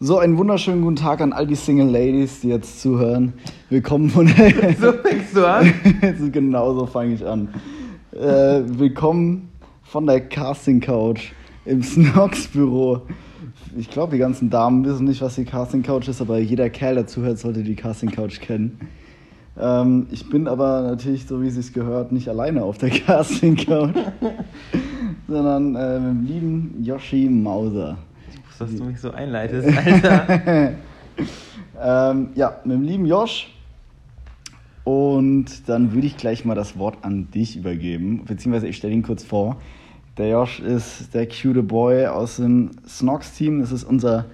So, einen wunderschönen guten Tag an all die Single Ladies, die jetzt zuhören. Willkommen von der. So fängst du an? genau so fange ich an. Äh, willkommen von der Casting Couch im Snox Büro. Ich glaube, die ganzen Damen wissen nicht, was die Casting Couch ist, aber jeder Kerl, der zuhört, sollte die Casting Couch kennen. Ähm, ich bin aber natürlich, so wie es sich gehört, nicht alleine auf der Casting Couch, sondern äh, mit dem lieben Yoshi Mauser. Ich wusste, dass du mich so einleitest, Alter. ähm, ja, mit dem lieben Josh. Und dann würde ich gleich mal das Wort an dich übergeben, beziehungsweise ich stelle ihn kurz vor. Der Josh ist der cute Boy aus dem Snox-Team. Das ist unser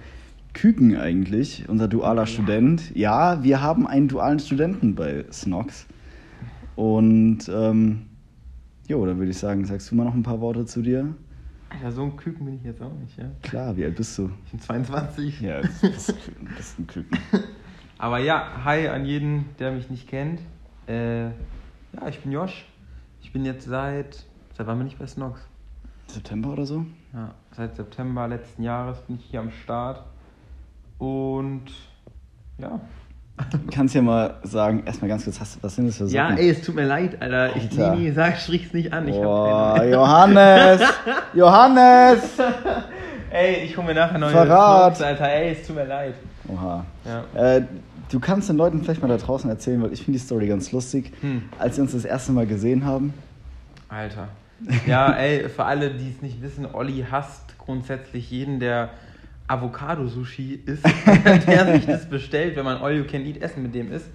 Küken eigentlich, unser dualer Student. Ja, wir haben einen dualen Studenten bei Snox. Und ähm, jo, da würde ich sagen, sagst du mal noch ein paar Worte zu dir? Alter, so ein Küken bin ich jetzt auch nicht, ja? Klar, wie alt bist du? Ich bin 22. Ja, das ist, das ist ein Küken. Aber ja, hi an jeden, der mich nicht kennt. Äh, ja, ich bin Josh. Ich bin jetzt seit. Seit wann bin ich bei Snox? September oder so? Ja, seit September letzten Jahres bin ich hier am Start. Und ja. Du kannst ja mal sagen, erstmal ganz kurz, was sind das für Socken? Ja, ey, es tut mir leid, Alter. Ich, Alter. nee, nee, sag, strich's nicht an. Ich Boah. Johannes! Johannes! Ey, ich hole mir nachher neue Verrat. Snox, Alter. Ey, es tut mir leid. Oha. Ja. Äh, du kannst den Leuten vielleicht mal da draußen erzählen, weil ich finde die Story ganz lustig. Hm. Als wir uns das erste Mal gesehen haben, Alter. Ja, ey, für alle, die es nicht wissen, Olli hasst grundsätzlich jeden, der Avocado-Sushi isst, der sich das bestellt, wenn man All You Can Eat Essen mit dem isst.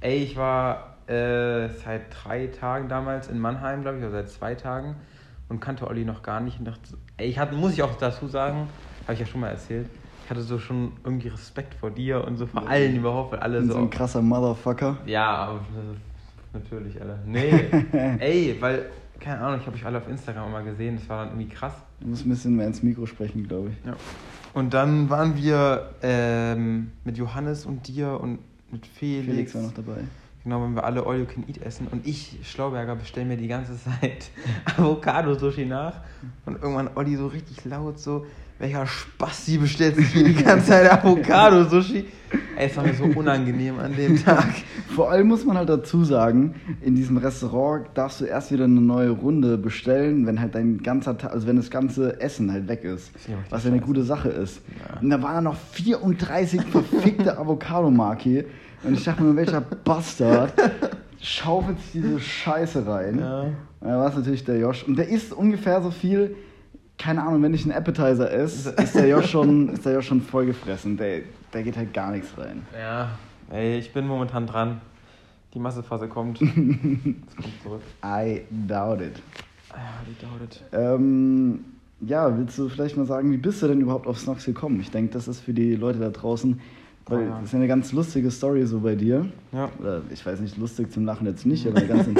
Ey, ich war äh, seit drei Tagen damals in Mannheim, glaube ich, oder seit zwei Tagen und kannte Olli noch gar nicht. Und dachte, ey, ich hatte, muss ich auch dazu sagen, habe ich ja schon mal erzählt, ich hatte so schon irgendwie Respekt vor dir und so vor allen überhaupt, weil alle so. so ein krasser Motherfucker. Ja, ist natürlich, Alter. Nee, ey, weil, keine Ahnung, ich habe euch alle auf Instagram mal gesehen, das war dann irgendwie krass. Du musst ein bisschen mehr ins Mikro sprechen, glaube ich. Ja. Und dann waren wir ähm, mit Johannes und dir und mit Felix. Felix war noch dabei. Genau, wenn wir alle All You Can Eat essen. Und ich, Schlauberger, bestelle mir die ganze Zeit Avocado-Sushi nach. Und irgendwann Olli so richtig laut so, welcher Spasti bestellt sich hier die ganze Zeit Avocado-Sushi? Ey, es war mir so unangenehm an dem Tag. Vor allem muss man halt dazu sagen, in diesem Restaurant darfst du erst wieder eine neue Runde bestellen, wenn halt dein ganzer Tag, also wenn das ganze Essen halt weg ist. ja Was ja eine gute Sache ist. Ja. Und da waren noch 34 verfickte Avocado-Maki. Und ich dachte mir, welcher Bastard schaufelt sich diese Scheiße rein. Ja. Und da war es natürlich der Josh. Und der isst ungefähr so viel, keine Ahnung, wenn ich einen Appetizer esse, ist der Josh schon, ist der Josh schon vollgefressen. Der, der geht halt gar nichts rein. Ja, ey, ich bin momentan dran. Die Massephase kommt. Es kommt zurück. I doubt it. Ja, die dauert. Ähm, ja, willst du vielleicht mal sagen, wie bist du denn überhaupt auf Snox gekommen? Ich denke, das ist für die Leute da draußen, weil Oh ja. das ist ja eine ganz lustige Story so bei dir. Ja. Oder ich weiß nicht, lustig zum Lachen jetzt nicht, aber eine ganz,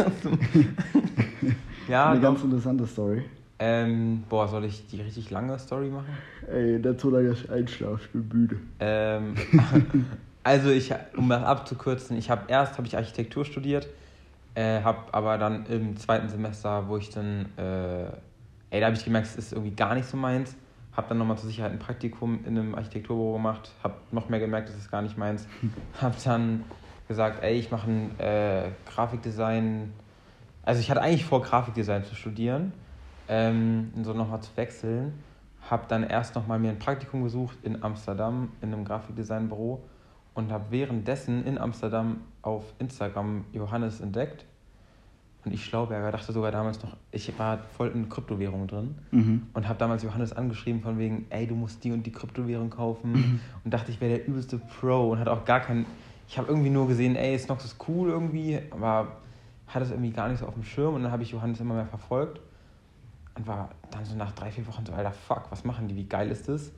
Ja, eine ganz doch. interessante Story. Ähm, boah, soll ich die richtig lange Story machen? Ey, der Tod ist Einschlaf, ich bin müde. Ähm, also ich, um das abzukürzen, ich habe erst habe ich Architektur studiert, äh, habe aber dann im zweiten Semester, wo ich dann, äh, ey, da habe ich gemerkt, es ist irgendwie gar nicht so meins. Habe dann nochmal zur Sicherheit ein Praktikum in einem Architekturbüro gemacht, habe noch mehr gemerkt, es ist gar nicht meins. Habe dann gesagt, ey, ich mache ein äh, Grafikdesign. Also ich hatte eigentlich vor, Grafikdesign zu studieren, ähm, so nochmal zu wechseln. Habe dann erst nochmal mir ein Praktikum gesucht in Amsterdam in einem Grafikdesignbüro und habe währenddessen in Amsterdam auf Instagram Johannes entdeckt. Und ich Schlauberger dachte sogar damals noch, ich war voll in Kryptowährung drin Mhm. und habe damals Johannes angeschrieben von wegen, ey, du musst die und die Kryptowährung kaufen und dachte, ich wäre der übelste Pro und hatte auch gar keinen, ich habe irgendwie nur gesehen, ey, Snox ist cool irgendwie, aber hatte es irgendwie gar nicht so auf dem Schirm und dann habe ich Johannes immer mehr verfolgt und war dann so nach drei, vier Wochen so, alter, fuck, was machen die, wie geil ist das?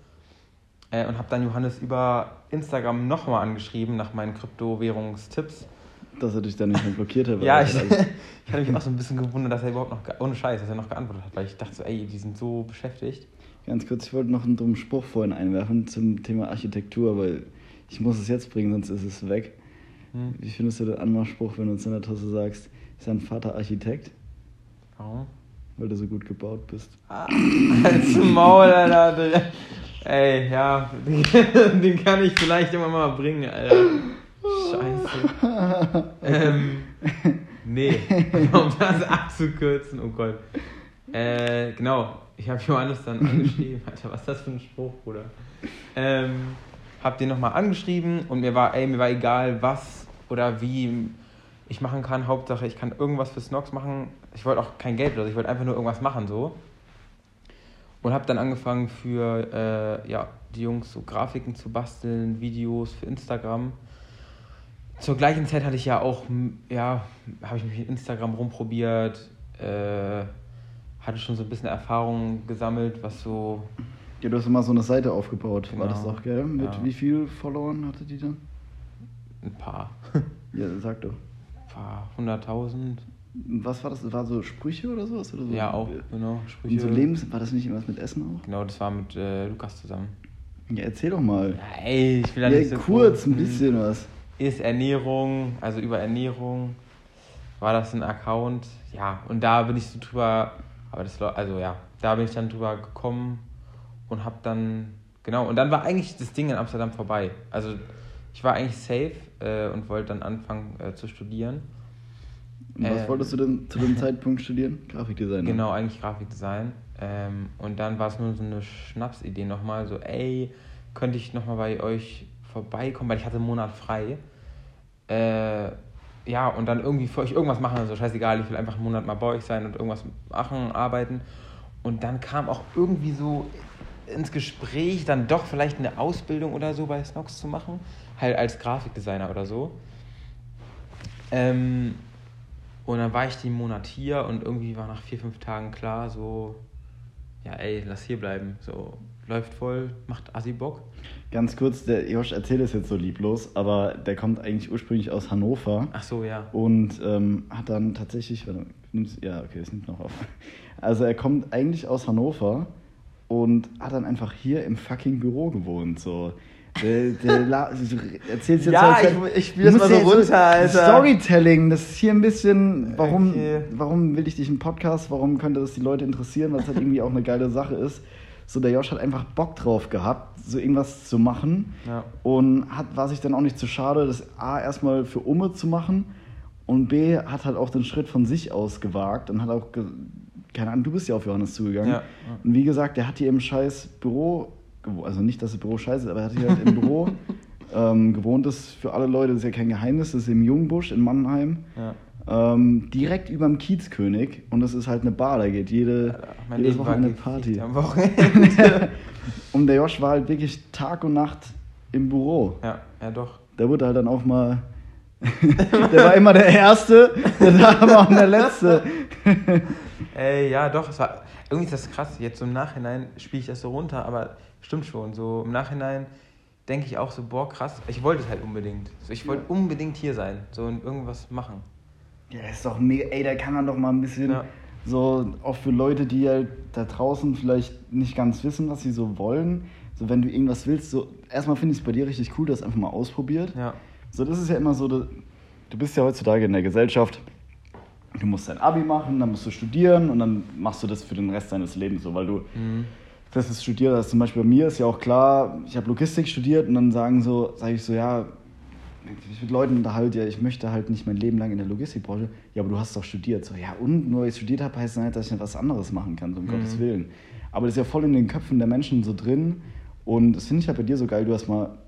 Äh, und habe dann Johannes über Instagram nochmal angeschrieben nach meinen Kryptowährungstipps. Dass er dich dann nicht mehr blockiert hat. Ja, ich, ich hatte mich auch so ein bisschen gewundert, dass er überhaupt noch, ohne Scheiß, dass er noch geantwortet hat, weil ich dachte so, ey, die sind so beschäftigt. Ganz kurz, ich wollte noch einen dummen Spruch vorhin einwerfen zum Thema Architektur, weil ich muss es jetzt bringen, sonst ist es weg. Hm. Wie findest du den Anmachspruch, wenn du uns in der Tasse sagst, ist dein Vater Architekt? Warum? Weil du so gut gebaut bist. Als Maul, Alter. Ey, ja, den, den kann ich vielleicht immer mal bringen, Alter. Scheiße. ähm, nee, um das abzukürzen, oh Gott. Äh, genau, ich habe Johannes dann angeschrieben. Alter, was ist das für ein Spruch, Bruder? Ähm, hab den nochmal angeschrieben und mir war, ey, mir war egal, was oder wie ich machen kann. Hauptsache, ich kann irgendwas für Snox machen. Ich wollte auch kein Geld oder so, ich wollte einfach nur irgendwas machen, so. Und habe dann angefangen für äh, ja, die Jungs so Grafiken zu basteln, Videos für Instagram. Zur gleichen Zeit hatte ich ja auch, ja, habe ich mich mit Instagram rumprobiert, äh, hatte schon so ein bisschen Erfahrung gesammelt, was so. Ja, du hast immer so eine Seite aufgebaut, genau. war das genau. doch, gell? Mit ja. wie viel Followern hatte die dann? Ein paar. ja, sag doch. Ein paar, hunderttausend. Was war das? War so Sprüche oder sowas? Oder so? Ja, auch, genau. Sprüche. Und so Lebens war das nicht irgendwas mit Essen auch? Genau, das war mit äh, Lukas zusammen. Ja, erzähl doch mal. Ja, ey, ich will da ja, nicht so kurz, ein bisschen was. Ist Ernährung, also über Ernährung war das ein Account. Ja, und da bin ich so drüber, aber das, also ja, da bin ich dann drüber gekommen und hab dann, genau, und dann war eigentlich das Ding in Amsterdam vorbei. Also ich war eigentlich safe äh, und wollte dann anfangen äh, zu studieren. Was ähm, wolltest du denn zu dem Zeitpunkt studieren? Grafikdesign? Genau, eigentlich Grafikdesign. Ähm, und dann war es nur so eine Schnapsidee nochmal, so, ey, könnte ich nochmal bei euch vorbeikommen, weil ich hatte einen Monat frei. Äh, ja, und dann irgendwie für euch irgendwas machen, also scheißegal, ich will einfach einen Monat mal bei euch sein und irgendwas machen, arbeiten. Und dann kam auch irgendwie so ins Gespräch, dann doch vielleicht eine Ausbildung oder so bei Snox zu machen, halt als Grafikdesigner oder so. Ähm, und dann war ich den Monat hier und irgendwie war nach vier, fünf Tagen klar, so, ja, ey, lass hier bleiben. So, läuft voll, macht Assi Bock. Ganz kurz, der Josh erzählt es jetzt so lieblos, aber der kommt eigentlich ursprünglich aus Hannover. Ach so, ja. Und ähm, hat dann tatsächlich, warte, ja, okay, es nimmt noch auf. Also er kommt eigentlich aus Hannover und hat dann einfach hier im fucking Büro gewohnt, so. Erzählst jetzt ja, halt, ich, ich spiele das mal so runter, so Alter. Storytelling, das ist hier ein bisschen, warum, okay. warum will ich dich im Podcast, warum könnte das die Leute interessieren, weil es halt irgendwie auch eine geile Sache ist. So, der Josh hat einfach Bock drauf gehabt, so irgendwas zu machen ja. und hat, war sich dann auch nicht zu schade, das A erstmal für Umme zu machen und B hat halt auch den Schritt von sich aus gewagt und hat auch, keine Ahnung, du bist ja auf Johannes zugegangen. Und wie gesagt, der hat hier im scheiß Büro also nicht, dass das Büro scheiße ist, aber er hat hier halt im Büro ähm, gewohnt. Das ist für alle Leute, das ist ja kein Geheimnis, das ist im Jungbusch in Mannheim. Ja. Ähm, direkt über dem Kiezkönig und das ist halt eine Bar, da geht jede, ja, jedes Wochenende Party. Am Wochenende. und der Josh war halt wirklich Tag und Nacht im Büro. Ja, ja doch. Der wurde halt dann auch mal. der war immer der Erste, der war aber auch der Letzte. Ey, ja, doch, es war. Irgendwie ist das krass. Jetzt im Nachhinein spiele ich das so runter, aber stimmt schon. So im Nachhinein denke ich auch so, boah, krass, ich wollte es halt unbedingt. So, ich wollte ja. unbedingt hier sein, so und irgendwas machen. Ja, ist doch mega, ey, da kann man doch mal ein bisschen, ja. so, auch für Leute, die halt da draußen vielleicht nicht ganz wissen, was sie so wollen, so wenn du irgendwas willst, so, erstmal finde ich es bei dir richtig cool, du hast einfach mal ausprobiert. Ja. So, das ist ja immer so, du bist ja heutzutage in der Gesellschaft, du musst dein Abi machen, dann musst du studieren und dann machst du das für den Rest deines Lebens so, weil du mhm festes studiert hast. Zum Beispiel bei mir ist ja auch klar, ich habe Logistik studiert und dann sagen so, sage ich so, ja, ich mit Leuten unterhalte, ja, ich möchte halt nicht mein Leben lang in der Logistikbranche. Ja, aber du hast doch studiert. So, ja, und nur weil ich studiert habe, heißt das nicht, dass ich nicht was anderes machen kann, so um mhm. Gottes Willen. Aber das ist ja voll in den Köpfen der Menschen so drin. Und das finde ich halt bei dir so geil. Du hast mal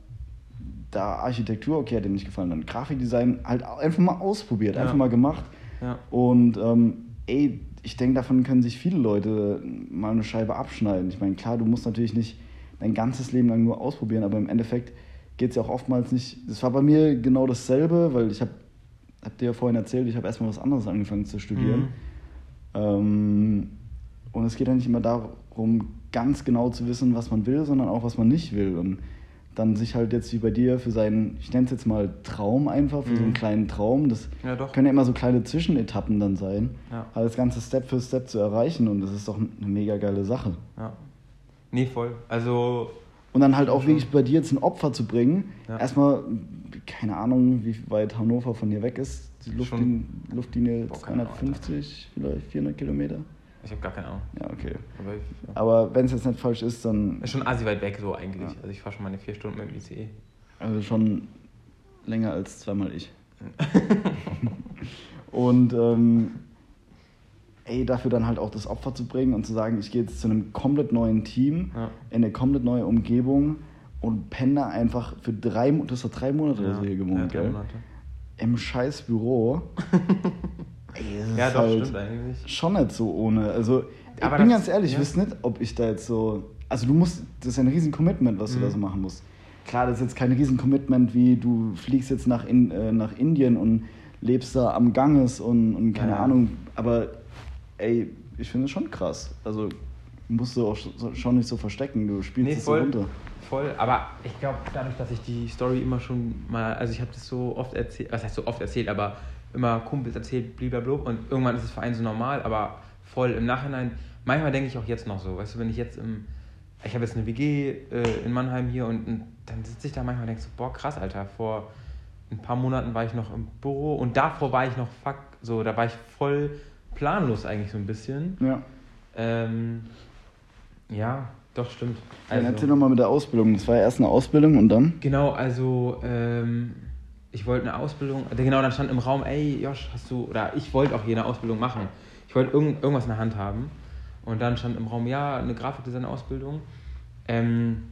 da Architektur, okay, hat dir nicht gefallen, dann Grafikdesign halt einfach mal ausprobiert, ja. einfach mal gemacht. Ja. Und ähm, ey, ich denke, davon können sich viele Leute mal eine Scheibe abschneiden. Ich meine, klar, du musst natürlich nicht dein ganzes Leben lang nur ausprobieren, aber im Endeffekt geht es ja auch oftmals nicht. Das war bei mir genau dasselbe, weil ich habe, hab dir ja vorhin erzählt, ich habe erstmal was anderes angefangen zu studieren. Mhm. Ähm, und es geht ja nicht immer darum, ganz genau zu wissen, was man will, sondern auch, was man nicht will. Und dann sich halt jetzt wie bei dir für seinen, ich nenne es jetzt mal Traum einfach, für mhm. so einen mhm. kleinen Traum. Das ja, können ja immer so kleine Zwischenetappen dann sein, ja. aber das Ganze Step für Step zu erreichen und das ist doch eine mega geile Sache. Ja. Nee, voll. Also. Und dann halt auch wirklich bei dir jetzt ein Opfer zu bringen. Ja. Erstmal, keine Ahnung, wie weit Hannover von hier weg ist. Die Luftlinie, Luftlinie Boah, 250, vielleicht 400 Kilometer. Ich habe gar keine Ahnung. Ja, okay. Aber, ja. Aber wenn es jetzt nicht falsch ist, dann Ist schon assi weit weg so eigentlich. Ja. Also ich fahre schon meine vier Stunden mit dem ICE. also schon länger als zweimal ich. Und ähm, ey, dafür dann halt auch das Opfer zu bringen und zu sagen, ich gehe jetzt zu einem komplett neuen Team, Ja. in eine komplett neue Umgebung und penne da einfach für drei, Mo- du hast doch drei Monate oder so hier gewohnt, ja, drei gell? Monate. Im scheiß Büro. ey, das Ja, doch, halt stimmt eigentlich. schon nicht so ohne. Also, ich Aber bin ganz ehrlich, ich ja. wüsste nicht, ob ich da jetzt so. Also, du musst, das ist ein riesen Commitment, was du Mhm. da so machen musst. Klar, das ist jetzt kein riesen Commitment, wie du fliegst jetzt nach, in, äh, nach Indien und lebst da am Ganges und, und keine Ja. Ahnung. Aber, ey, ich finde es schon krass. Also, musst du auch schon nicht so verstecken. Du spielst Nee, es so runter. Voll, aber ich glaube, dadurch, dass ich die Story immer schon mal, also ich habe das so oft erzählt, was heißt so oft erzählt, aber immer Kumpels erzählt, blablabla, und irgendwann ist es für einen so normal, aber voll im Nachhinein, manchmal denke ich auch jetzt noch so, weißt du, wenn ich jetzt im, ich habe jetzt eine WG äh, in Mannheim hier und, und dann sitze ich da manchmal und denke so, boah, krass, Alter, vor ein paar Monaten war ich noch im Büro und davor war ich noch, fuck, so, da war ich voll planlos eigentlich so ein bisschen. Ja. Ähm, ja, doch, stimmt. Dann erzähl nochmal mit der Ausbildung. Das war ja erst eine Ausbildung und dann? Genau, also ähm, ich wollte eine Ausbildung, genau, dann stand im Raum, ey Josh, hast du, oder ich wollte auch hier eine Ausbildung machen. Ich wollte irgend, irgendwas in der Hand haben. Und dann stand im Raum, ja, eine Grafikdesign-Ausbildung. Ähm,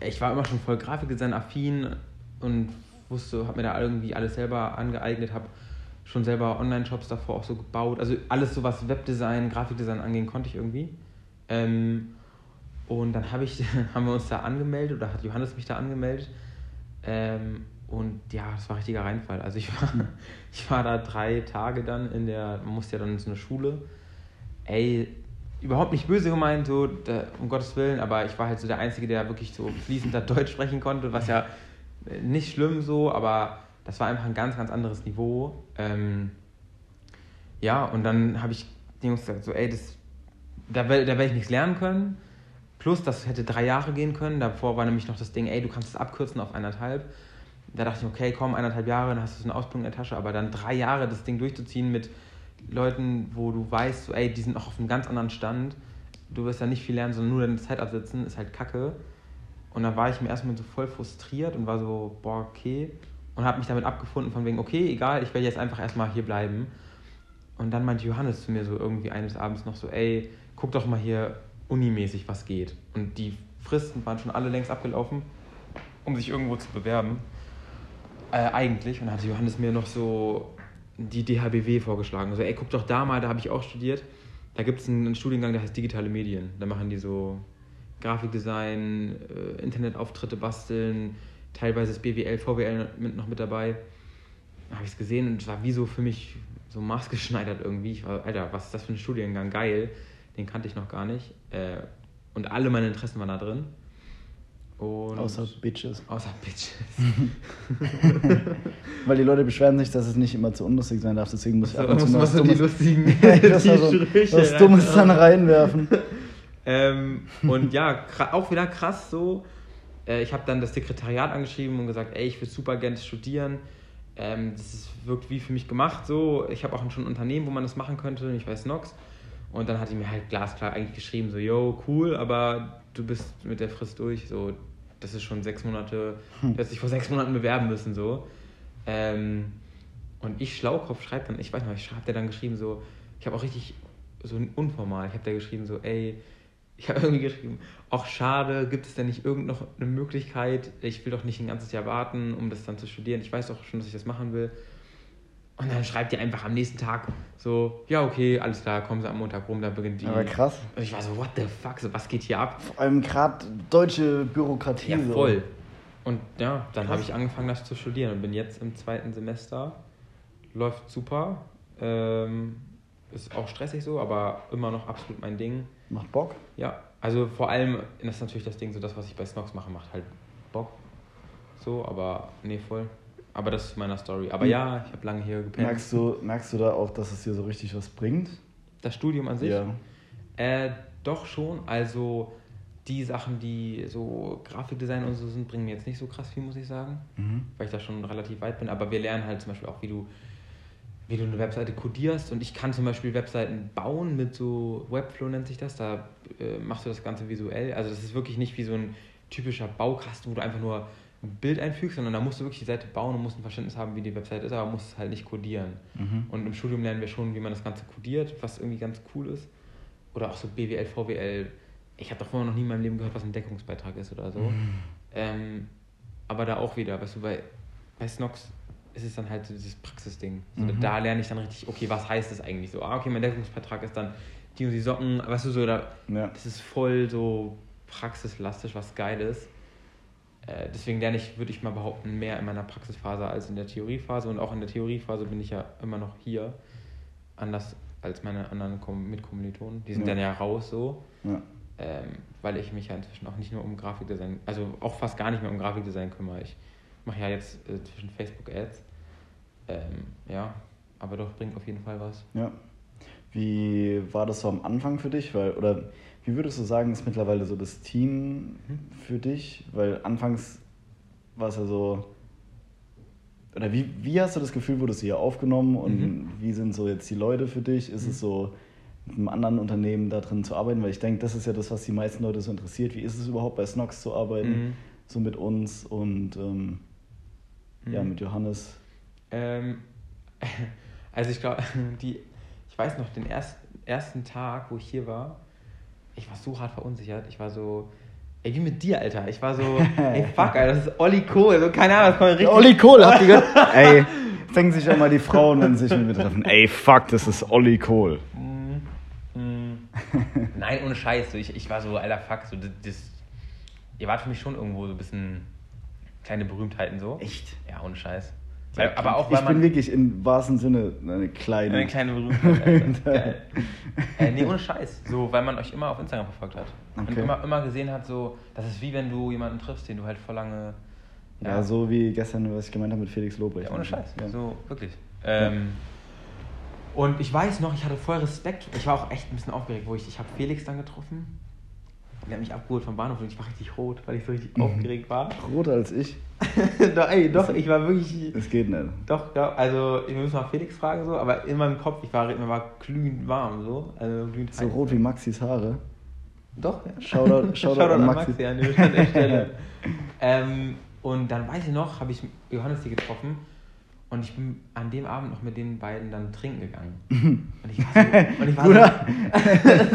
ich war immer schon voll Grafikdesign-affin und wusste, habe mir da irgendwie alles selber angeeignet, habe schon selber Online-Shops davor auch so gebaut. Also alles so, was Webdesign, Grafikdesign anging, konnte ich irgendwie. Ähm, und dann hab ich, haben wir uns da angemeldet oder hat Johannes mich da angemeldet. Ähm, und ja, das war richtiger Reinfall. Also ich war, ich war da drei Tage dann in der, man musste ja dann in so eine Schule. Ey, überhaupt nicht böse gemeint, so, da, um Gottes Willen, aber ich war halt so der Einzige, der wirklich so fließend Deutsch sprechen konnte, was ja äh, nicht schlimm so, aber das war einfach ein ganz, ganz anderes Niveau. Ähm, ja, und dann habe ich den Jungs gesagt, so, ey, das, da, da werde ich nichts lernen können. Plus, das hätte drei Jahre gehen können. Davor war nämlich noch das Ding, ey, du kannst es abkürzen auf eineinhalb. Da dachte ich, okay, komm, eineinhalb Jahre, dann hast du so eine Ausbildung in der Tasche. Aber dann drei Jahre das Ding durchzuziehen mit Leuten, wo du weißt, so, ey, die sind noch auf einem ganz anderen Stand. Du wirst da nicht viel lernen, sondern nur deine Zeit absitzen, ist halt kacke. Und dann war ich mir erstmal so voll frustriert und war so, boah, okay. Und habe mich damit abgefunden, von wegen, okay, egal, ich werde jetzt einfach erstmal hier bleiben. Und dann meinte Johannes zu mir so irgendwie eines Abends noch so, ey, guck doch mal hier unimäßig, was geht. Und die Fristen waren schon alle längst abgelaufen, um sich irgendwo zu bewerben. Äh, eigentlich. Und dann hatte Johannes mir noch so die DHBW vorgeschlagen. Also, ey, guck doch da mal, da habe ich auch studiert. Da gibt es einen, einen Studiengang, der heißt Digitale Medien. Da machen die so Grafikdesign, äh, Internetauftritte basteln, teilweise ist BWL, VWL mit, noch mit dabei. Da habe ich es gesehen und es war wie so für mich so maßgeschneidert irgendwie. Ich war, Alter, was ist das für ein Studiengang? Geil. Den kannte ich noch gar nicht. Äh, und alle meine Interessen waren da drin. Außer Bitches. außer Bitches. Weil die Leute beschweren sich, dass es nicht immer zu unlustig sein darf, deswegen muss ich ab und zu mal was so die Dummes, lustigen so die Sprüche was Dummes dann reinwerfen. Ähm, und ja, auch wieder krass so. Äh, ich habe dann das Sekretariat angeschrieben und gesagt, ey, ich will super gerne studieren. Ähm, das ist, wirkt wie für mich gemacht so. Ich habe auch schon ein Unternehmen, wo man das machen könnte. Ich weiß Nox. Und dann hat die mir halt glasklar eigentlich geschrieben, so, yo, cool, aber du bist mit der Frist durch. So, das ist schon sechs Monate, du hättest dich vor sechs Monaten bewerben müssen, so. Ähm, und ich, Schlaukopf, schreibt dann, ich weiß noch, ich habe der dann geschrieben, so, ich habe auch richtig so unformal, ich habe der geschrieben, so, ey, ich habe irgendwie geschrieben, auch schade, gibt es denn nicht irgend noch eine Möglichkeit, ich will doch nicht ein ganzes Jahr warten, um das dann zu studieren, ich weiß doch schon, dass ich das machen will. Und dann schreibt ihr einfach am nächsten Tag so, ja, okay, alles klar, kommen Sie am Montag rum, da beginnt die. Aber krass. Und ich war so, what the fuck, so, was geht hier ab? Vor allem gerade deutsche Bürokratie. Ja, so. voll. Und ja, dann habe ich angefangen, das zu studieren und bin jetzt im zweiten Semester. Läuft super. Ähm, ist auch stressig so, aber immer noch absolut mein Ding. Macht Bock. Ja, also vor allem, das ist natürlich das Ding, so das, was ich bei Snox mache, macht halt Bock. So, aber nee, voll. Aber das ist meiner Story. Aber Hm. ja, ich habe lange hier gepennt. Merkst du, merkst du da auch, dass es dir so richtig was bringt? Das Studium an sich? Ja. Äh, doch schon. Also die Sachen, die so Grafikdesign und so sind, bringen mir jetzt nicht so krass viel, muss ich sagen. Mhm. Weil ich da schon relativ weit bin. Aber wir lernen halt zum Beispiel auch, wie du wie du eine Webseite codierst. Und ich kann zum Beispiel Webseiten bauen mit so Webflow nennt sich das. Da äh, machst du das Ganze visuell. Also das ist wirklich nicht wie so ein typischer Baukasten, wo du einfach nur ein Bild einfügst, sondern da musst du wirklich die Seite bauen und musst ein Verständnis haben, wie die Webseite ist, aber musst es halt nicht codieren. Mhm. Und im Studium lernen wir schon, wie man das Ganze codiert, was irgendwie ganz cool ist. Oder auch so BWL, VWL. Ich habe doch vorher noch nie in meinem Leben gehört, was ein Deckungsbeitrag ist oder so. Mhm. Ähm, aber da auch wieder, weißt du, bei, bei Snox ist es dann halt so dieses Praxisding. So, Mhm. Da lerne ich dann richtig, okay, was heißt das eigentlich so? Ah, okay, mein Deckungsbeitrag ist dann die und die Socken, weißt du, so, da, Ja. das ist voll so praxislastisch, was geil ist. Äh, deswegen lerne ich, würde ich mal behaupten, mehr in meiner Praxisphase als in der Theoriephase. Und auch in der Theoriephase bin ich ja immer noch hier. Anders als meine anderen Kom Mitkommilitonen. Die sind Ja. dann ja raus so. Ja. Ähm, weil ich mich ja inzwischen auch nicht nur um Grafikdesign, also auch fast gar nicht mehr um Grafikdesign kümmere. Ich mache ja jetzt äh, zwischen Facebook-Ads. Ähm, ja, aber doch bringt auf jeden Fall was. Ja. Wie war das so am Anfang für dich? Weil, oder wie würdest du sagen, ist mittlerweile so das Team für dich? Weil anfangs war es ja so. Oder wie, wie hast du das Gefühl, wurdest du hier aufgenommen und Mhm. wie sind so jetzt die Leute für dich? Ist es so, mit einem anderen Unternehmen da drin zu arbeiten? Weil ich denke, das ist ja das, was die meisten Leute so interessiert. Wie ist es überhaupt bei Snox zu arbeiten? Mhm. So mit uns und ähm, ja, Mhm. mit Johannes. Ähm, also ich glaube, die, ich weiß noch, den ersten, ersten Tag, wo ich hier war, ich war so hart verunsichert. Ich war so, ey, wie mit dir, Alter. Ich war so, ey, fuck, Alter, das ist Olli Kohl. So, keine Ahnung, das kommt richtig. Olli Kohl, habt ihr gehört? Ey, fängen sich auch mal die Frauen, wenn sie sich mit mir treffen. Ey, fuck, das ist Olli Kohl. Mm, mm. Nein, ohne Scheiß. So, ich, ich war so, alter Fuck, so, das, das, ihr wart für mich schon irgendwo so ein bisschen kleine Berühmtheiten so. Echt? Ja, ohne Scheiß. Weil, aber auch, ich weil man... bin wirklich im wahrsten Sinne eine kleine. Eine kleine Berühmtheit. Geil. äh, nee, ohne Scheiß. So, weil man euch immer auf Instagram verfolgt hat. Und Okay. immer, immer gesehen hat, so, das ist wie wenn du jemanden triffst, den du halt vor lange. ja. so wie gestern, was ich gemeint habe mit Felix Lobrecht. Ja, ohne Scheiß. Ja. So, wirklich. Ähm, und ich weiß noch, ich hatte voll Respekt. Ich war auch echt ein bisschen aufgeregt, wo ich, ich habe Felix dann getroffen. Der hat mich abgeholt vom Bahnhof und ich war richtig rot, weil ich so richtig Mhm. aufgeregt war. Roter als ich. doch, ey, doch, ich war wirklich. Das geht nicht. Doch, also wir müssen mal Felix fragen so, aber in meinem Kopf, ich war, mir war glühend warm so, also glühend So heiß. rot wie Maxis Haare. Doch, ja. Shoutout, Shoutout, an Maxi. an die an der Stelle. ähm, und dann weiß ich noch, habe ich Johannes hier getroffen und ich bin an dem Abend noch mit den beiden dann trinken gegangen. Und ich war so, und ich war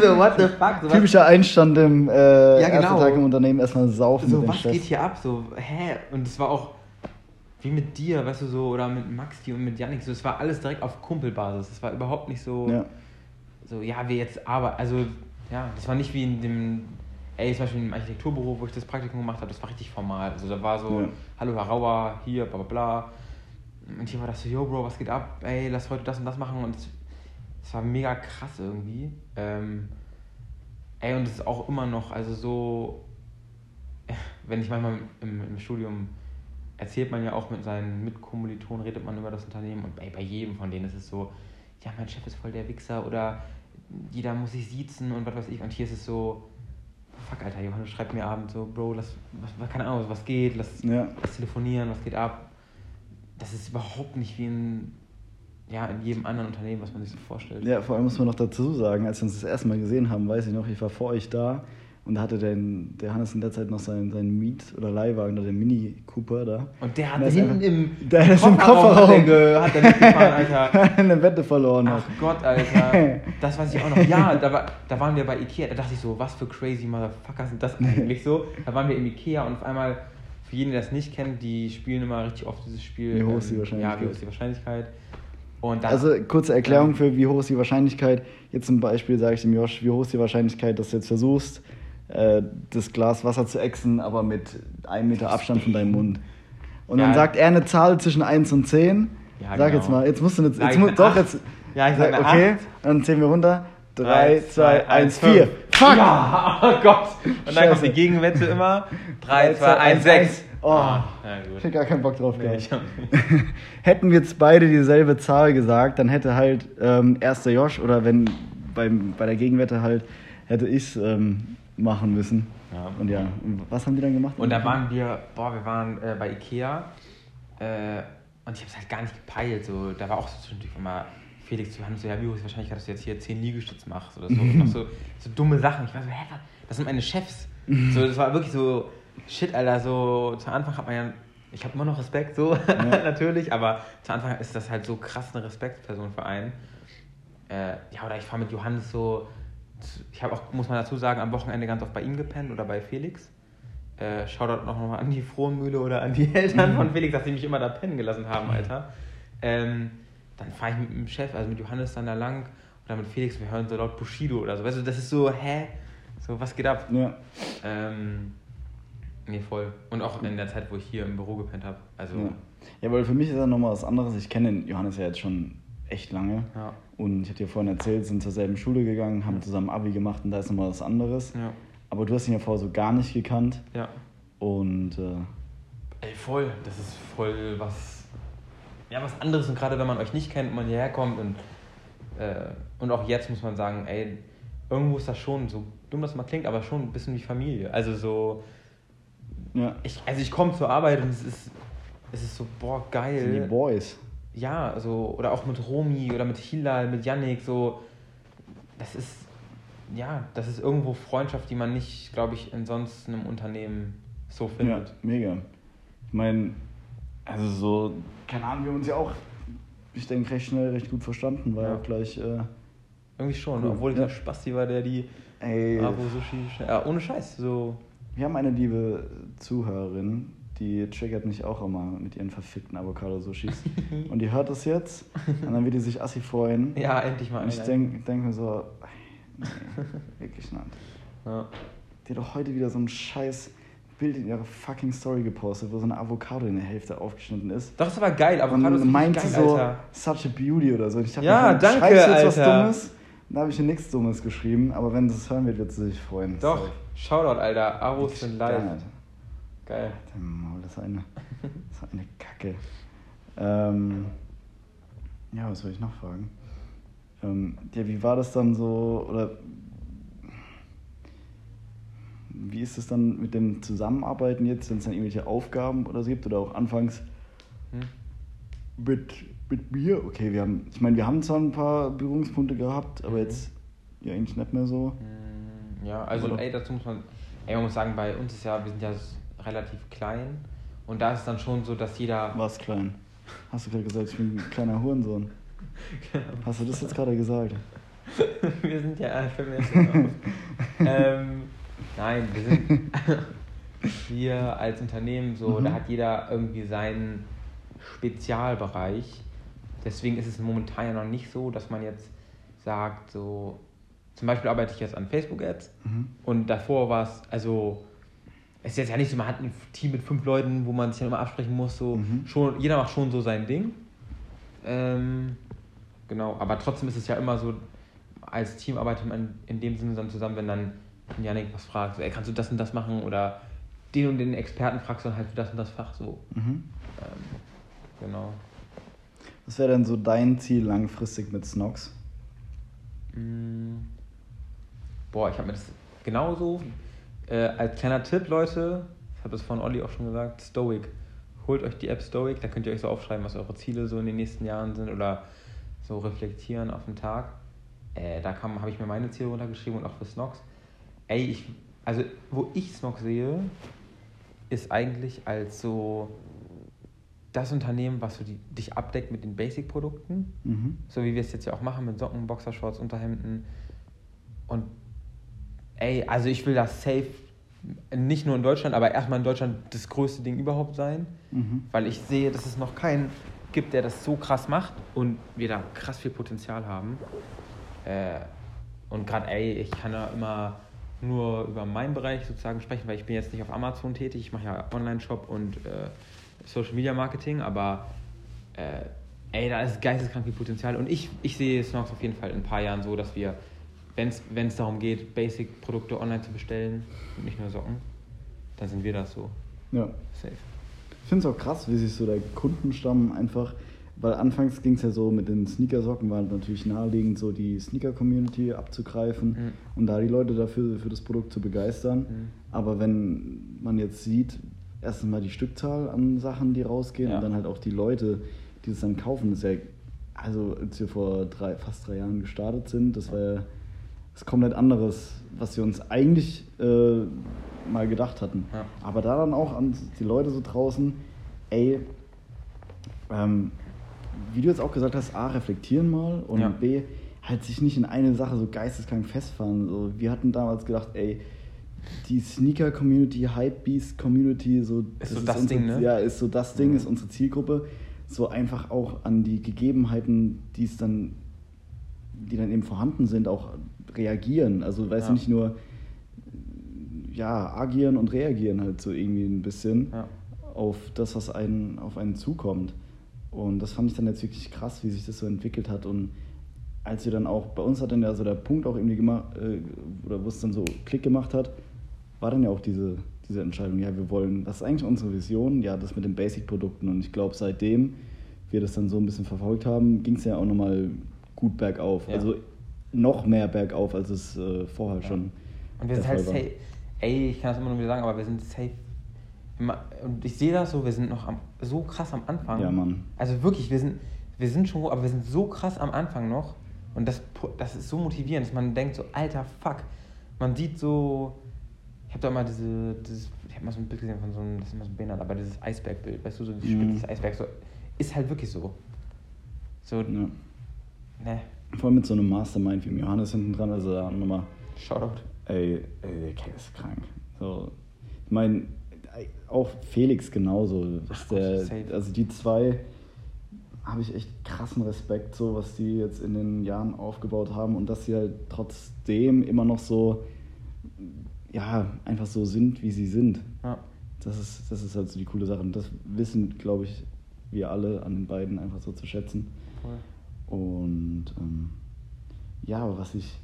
so, so what the fuck, so Typischer Einstand im äh, Ja, ersten genau. Tag im Unternehmen erstmal saufen so was Chef. geht hier ab, so, hä? Und es war auch wie mit dir, weißt du, so, oder mit Maxi und mit Yannick, so, es war alles direkt auf Kumpelbasis. Es war überhaupt nicht so, Ja. so, ja, wir jetzt arbeiten, also, ja, das war nicht wie in dem, ey, zum Beispiel im Architekturbüro, wo ich das Praktikum gemacht habe, das war richtig formal. Also, da war so, Ja. hallo Herr Rauer, hier, bla bla bla. Und hier war das so, yo, Bro, was geht ab? Ey, lass heute das und das machen. Und es, war mega krass irgendwie. Ähm, ey, und es ist auch immer noch, also so, wenn ich manchmal im, im Studium erzählt man ja auch mit seinen Mitkommilitonen, redet man über das Unternehmen und bei, bei jedem von denen ist es so, ja, mein Chef ist voll der Wichser oder jeder muss sich siezen und was weiß ich. Und hier ist es so, fuck, Alter, Johannes schreibt mir abends so, Bro, lass, was, keine Ahnung, was geht, lass, Ja. lass telefonieren, was geht ab. Das ist überhaupt nicht wie in, ja, in jedem anderen Unternehmen, was man sich so vorstellt. Ja, vor allem muss man noch dazu sagen, als wir uns das erste Mal gesehen haben, weiß ich noch, ich war vor euch da und da hatte der, der Hannes in der Zeit noch seinen, seinen Miet- oder Leihwagen, oder den Mini Cooper da. Und der hat ist hinten im, der ist im Kofferraum. Hat der, hat der mitgefahren, Alter. eine Wette verloren hat. Ach Gott, Alter. Das weiß ich auch noch. Ja, da, war, da waren wir bei Ikea. Da dachte ich so, was für crazy Motherfucker sind das eigentlich so? Da waren wir im Ikea und auf einmal, für jeden, der das nicht kennt, die spielen immer richtig oft dieses Spiel. Wie hoch ist die Wahrscheinlichkeit? Ja, wie hoch ist die Wahrscheinlichkeit? Dann, Also kurze Erklärung für wie hoch ist die Wahrscheinlichkeit. Jetzt zum Beispiel sage ich dem Josh, wie hoch ist die Wahrscheinlichkeit, dass du jetzt versuchst, äh, das Glas Wasser zu exen, aber mit einem Meter Abstand von deinem Mund. Und dann Ja. sagt er eine Zahl zwischen 1 und 10. Ja, sag genau. jetzt mal, jetzt musst du jetzt, Sag jetzt mu doch jetzt. Ja, ich sag eine Okay, acht. dann zählen wir runter. 3, Drei, 2, 1, fünf. 4. Fuck! Ja, oh Gott. Und dann kommt die Gegenwette immer. 3, Drei, 2, 1, 6. Oh, Ja, ich gut. hab gar keinen Bock drauf Nee, gehabt. ich hab- Hätten wir jetzt beide dieselbe Zahl gesagt, dann hätte halt ähm, erster Josh oder wenn beim, bei der Gegenwette halt, hätte ich es ähm, machen müssen. Ja. Und ja, und was haben die dann gemacht? Und da waren wir, boah, wir waren äh, bei Ikea äh, Und ich habe es halt gar nicht gepeilt. So. Da war auch so zwischendurch immer Felix zu Johannes so, ja, wie hoch ist die Wahrscheinlichkeit, dass du jetzt hier 10 Liegestütz machst oder so. Und noch so, so dumme Sachen. Ich war so, hä, was? das sind meine Chefs. so, das war wirklich so, shit, Alter, so zu Anfang hat man ja, ich habe immer noch Respekt, so, Ja. natürlich, aber zu Anfang ist das halt so krass eine Respektsperson für einen. Äh, ja, oder ich fahre mit Johannes so, ich habe auch, muss man dazu sagen, am Wochenende ganz oft bei ihm gepennt oder bei Felix. Äh, Shoutout noch mal an die Frohenmühle oder an die Eltern von Felix, dass sie mich immer da pennen gelassen haben, Alter. Ähm, dann fahre ich mit dem Chef, also mit Johannes dann da lang oder mit Felix, wir hören so laut Bushido oder so. Weißt du, das ist so, hä? So, was geht ab? Ja. Ähm, nee, voll. Und auch in der Zeit, wo ich hier im Büro gepennt habe. Also, Ja. ja, weil für mich ist das nochmal was anderes. Ich kenne den Johannes ja jetzt schon echt lange. ja. Und ich hatte dir vorhin erzählt, sind zur selben Schule gegangen, haben zusammen Abi gemacht und da ist nochmal was anderes. Ja. Aber du hast ihn ja vorher so gar nicht gekannt. Ja. Und äh, Ey, voll. Das ist voll was. Ja, was anderes. Und gerade wenn man euch nicht kennt und man hierher kommt und, äh, und auch jetzt muss man sagen, ey, irgendwo ist das schon, so dumm das mal klingt, aber schon ein bisschen wie Familie. Also so. ja, Ich, also ich komme zur Arbeit und es ist, es ist so, boah, das sind die geil. Boys. Ja, so, oder auch mit Romi oder mit Hilal, mit Yannick, so. Das ist, ja, das ist irgendwo Freundschaft, die man nicht, glaube ich, in sonst einem Unternehmen so Ja, findet. mega. Ich meine, also so, keine Ahnung, wir haben uns ja auch, ich denke, recht schnell, recht gut verstanden, war ja Ja. auch gleich, äh, Irgendwie schon, Cool. obwohl ich Ja. der Spasti war, der die ey, Abo Sushi. Ja, ohne Scheiß, so. wir haben eine liebe Zuhörerin, die triggert mich auch immer mit ihren verfickten Avocado-Sushis. und die hört das jetzt und dann wird die sich assi freuen. Ja, endlich mal Und ich denke denk mir so, nee, wirklich nicht. Ja. Die hat doch heute wieder so ein scheiß Bild in ihrer fucking Story gepostet, wo so eine Avocado in der Hälfte aufgeschnitten ist. Doch, das war geil, Avocado ist und richtig meinte geil, so, Alter. such a beauty oder so. Und ich dachte Ja, mir, danke, schreibst du jetzt was Alter. Dummes? Da habe ich ihr nichts Dummes geschrieben, aber wenn sie es hören wird, wird sie sich freuen. Doch, Safe. Shoutout, Alter. Abos sind live. Geil. Geil. Der Maul, das ist eine, das ist eine Kacke. Ähm, ja, was soll ich noch fragen? Ähm, ja, wie war das dann so, oder wie ist es dann mit dem Zusammenarbeiten jetzt, wenn es dann irgendwelche Aufgaben oder so gibt oder auch anfangs Hm? mit, mit mir? Okay, wir haben, ich meine, wir haben zwar ein paar Berührungspunkte gehabt, aber Mhm. jetzt ja eigentlich nicht mehr so. Mm, Ja, also Oder? ey, dazu muss man, ey, man muss sagen, bei uns ist ja, wir sind ja relativ klein und da ist es dann schon so, dass jeder, Was klein? Hast du gerade gesagt, ich bin ein kleiner Hurensohn? Hast du das jetzt gerade gesagt? wir sind ja, äh, fällt mir jetzt ähm, nein, wir sind, wir als Unternehmen so, Mhm. da hat jeder irgendwie seinen Spezialbereich. Deswegen ist es momentan ja noch nicht so, dass man jetzt sagt, so, zum Beispiel arbeite ich jetzt an Facebook-Ads Mhm. und davor war es, also, es ist jetzt ja nicht so, man hat ein Team mit fünf Leuten, wo man sich dann immer absprechen muss, so, Mhm. schon, jeder macht schon so sein Ding. Ähm, genau, aber trotzdem ist es ja immer so, als Team arbeitet man in dem Sinne dann zusammen, wenn dann Janik was fragt, so, ey, kannst du das und das machen oder den und den Experten fragst du dann halt für das und das Fach so. Mhm. Ähm, genau. Was wäre denn so dein Ziel langfristig mit Snox? Mm. Boah, ich habe mir das genauso. Äh, als kleiner Tipp, Leute, ich habe das von Olli auch schon gesagt, Stoic. Holt euch die App Stoic, da könnt ihr euch so aufschreiben, was eure Ziele so in den nächsten Jahren sind oder so reflektieren auf den Tag. Äh, da habe ich mir meine Ziele runtergeschrieben und auch für Snox. Ey, ich, also wo ich Snox sehe, ist eigentlich als so das Unternehmen, was so die, dich abdeckt mit den Basic-Produkten. Mhm. So wie wir es jetzt ja auch machen mit Socken, Boxershorts, Unterhemden. Und ey, also ich will das safe nicht nur in Deutschland, aber erstmal in Deutschland das größte Ding überhaupt sein. Mhm. Weil ich sehe, dass es noch keinen gibt, der das so krass macht und wir da krass viel Potenzial haben. Äh, und gerade, ey, ich kann ja immer nur über meinen Bereich sozusagen sprechen, weil ich bin jetzt nicht auf Amazon tätig, ich mache ja Online-Shop und äh, Social Media Marketing, aber äh, ey, da ist geisteskrank viel Potenzial und ich, ich sehe Snox auf jeden Fall in ein paar Jahren so, dass wir, wenn es darum geht, Basic-Produkte online zu bestellen und nicht nur Socken, dann sind wir das so Ja. safe. Ich finde es auch krass, wie sich so der Kundenstamm einfach, weil anfangs ging es ja so mit den Sneakersocken, war natürlich naheliegend, so die Sneaker-Community abzugreifen Mhm. und da die Leute dafür für das Produkt zu begeistern. Mhm. Aber wenn man jetzt sieht, erstens mal die Stückzahl an Sachen, die rausgehen Ja. und dann halt auch die Leute, die es dann kaufen. Das ist ja, also als wir vor drei, fast drei Jahren gestartet sind, das war ja was komplett anderes, was wir uns eigentlich äh, mal gedacht hatten. Ja. Aber da dann auch an die Leute so draußen, ey, ähm, wie du jetzt auch gesagt hast, A, reflektieren mal und Ja. B, halt sich nicht in eine Sache so geisteskrank festfahren. So, wir hatten damals gedacht, ey, die Sneaker-Community, Hypebeast-Community, so, Ist so das Ding, ne? Ja, ist so das Ding, Mhm. ist unsere Zielgruppe. So einfach auch an die Gegebenheiten, die es dann, die dann eben vorhanden sind, auch reagieren. Also weißt Ja. du, nicht nur ja, agieren und reagieren halt so irgendwie ein bisschen Ja. auf das, was einen, auf einen zukommt. Und das fand ich dann jetzt wirklich krass, wie sich das so entwickelt hat. Und als wir dann auch, bei uns hat dann ja so der Punkt auch irgendwie gemacht, äh, oder wo es dann so Klick gemacht hat, war dann ja auch diese, diese Entscheidung, ja, wir wollen, das ist eigentlich unsere Vision, ja, das mit den Basic-Produkten. Und ich glaube, seitdem wir das dann so ein bisschen verfolgt haben, ging es ja auch nochmal gut bergauf. Ja. Also noch mehr bergauf, als es äh, vorher schon. Und wir sind halt safe. Ey, ich kann das immer nur wieder sagen, aber wir sind safe. Und ich sehe das so, wir sind noch am, so krass am Anfang. Ja, Mann. Also wirklich, wir sind, wir sind schon, aber wir sind so krass am Anfang noch. Und das, das ist so motivierend, dass man denkt so, alter Fuck. Man sieht so, ich habe da mal diese, dieses, ich habe mal so ein Bild gesehen von so einem, das ist immer so behindert, aber dieses Eisbergbild, weißt du, so die Mhm. Spitze des Eisbergs, so, ist halt wirklich so. So, Ja. ne, Vor allem mit so einem Mastermind wie Johannes hinten dran, also da nochmal, Shoutout. ey, ey, der Kerl ist krank. So, ich meine, auch Felix genauso. Ach der, also die zwei habe ich echt krassen Respekt, so was die jetzt in den Jahren aufgebaut haben und dass sie halt trotzdem immer noch so, ja, einfach so sind, wie sie sind. Ja. Das ist, das ist halt so die coole Sache. Und das wissen, glaube ich, wir alle an den beiden einfach so zu schätzen. Voll. Und ähm, ja, aber was ich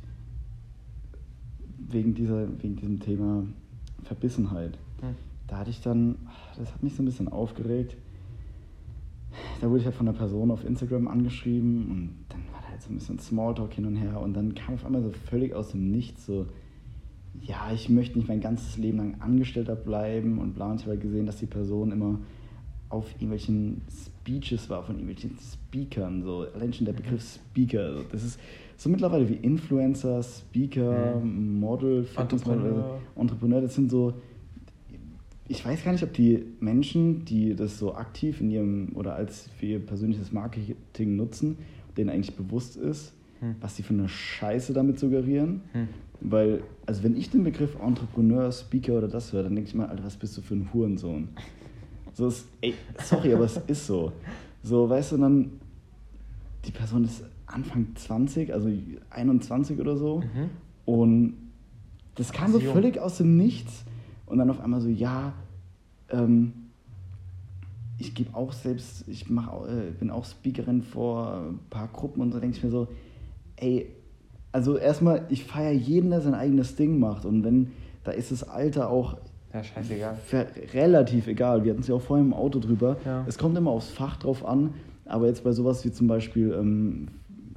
wegen, dieser, wegen diesem Thema Verbissenheit, Hm. Da hatte ich dann, das hat mich so ein bisschen aufgeregt. Da wurde ich halt von einer Person auf Instagram angeschrieben und dann war da halt so ein bisschen Smalltalk hin und her und dann kam auf einmal so völlig aus dem Nichts so, ja, ich möchte nicht mein ganzes Leben lang Angestellter bleiben und bla. Und ich habe halt gesehen, dass die Person immer auf irgendwelchen Speeches war, von irgendwelchen Speakern. So. Allein schon der Begriff Speaker. So. Das ist so mittlerweile wie Influencer, Speaker, Mhm. Model, Fitnessmodel, Entrepreneur. Entrepreneur. Das sind so. Ich weiß gar nicht, ob die Menschen, die das so aktiv in ihrem oder als für ihr persönliches Marketing nutzen, denen eigentlich bewusst ist, Hm. was die für eine Scheiße damit suggerieren. Hm. Weil, also wenn ich den Begriff Entrepreneur, Speaker oder das höre, dann denke ich mal, Alter, was bist du für ein Hurensohn? So ist, ey, sorry, aber es ist so. So, weißt du, dann, die Person ist Anfang 20, also 21 oder so. Mhm. Und das kam so jung. völlig aus dem Nichts. Und dann auf einmal so, ja, ähm, ich gebe auch selbst, ich mach, äh, bin auch Speakerin vor ein paar Gruppen und so denke ich mir so, ey, also erstmal, ich feiere jeden, der sein eigenes Ding macht. Und wenn, da ist das Alter auch Ja, scheißegal. relativ egal. Wir hatten es ja auch vorhin im Auto drüber. Ja. Es kommt immer aufs Fach drauf an, aber jetzt bei sowas wie zum Beispiel ähm,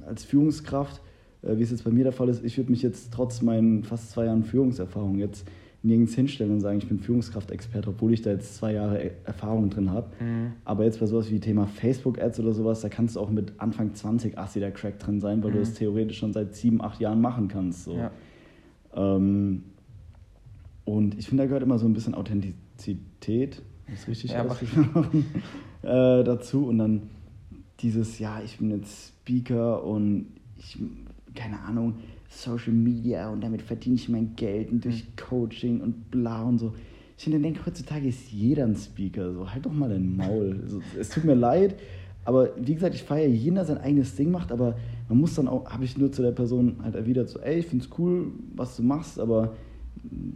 als Führungskraft, äh, wie es jetzt bei mir der Fall ist, ich würde mich jetzt trotz meinen fast zwei Jahren Führungserfahrung jetzt nirgends hinstellen und sagen, ich bin Führungskraftexperte, obwohl ich da jetzt zwei Jahre E- Erfahrung drin habe. Mhm. Aber jetzt bei sowas wie Thema Facebook-Ads oder sowas, da kannst du auch mit Anfang 20 Assi der Crack drin sein, weil du Mhm. das theoretisch schon seit sieben, acht Jahren machen kannst. So. Ja. Ähm, und ich finde, da gehört immer so ein bisschen Authentizität, ist richtig Ja, äh, dazu. Und dann dieses, ja, ich bin jetzt Speaker und ich, keine Ahnung, Social Media und damit verdiene ich mein Geld und durch Coaching und bla und so. Ich finde, denke, heutzutage ist jeder ein Speaker. So, halt doch mal dein Maul. So, es tut mir leid, aber wie gesagt, ich feiere jeden, der sein eigenes Ding macht, aber man muss dann auch, habe ich nur zu der Person halt erwidert, so, ey, ich finde es cool, was du machst, aber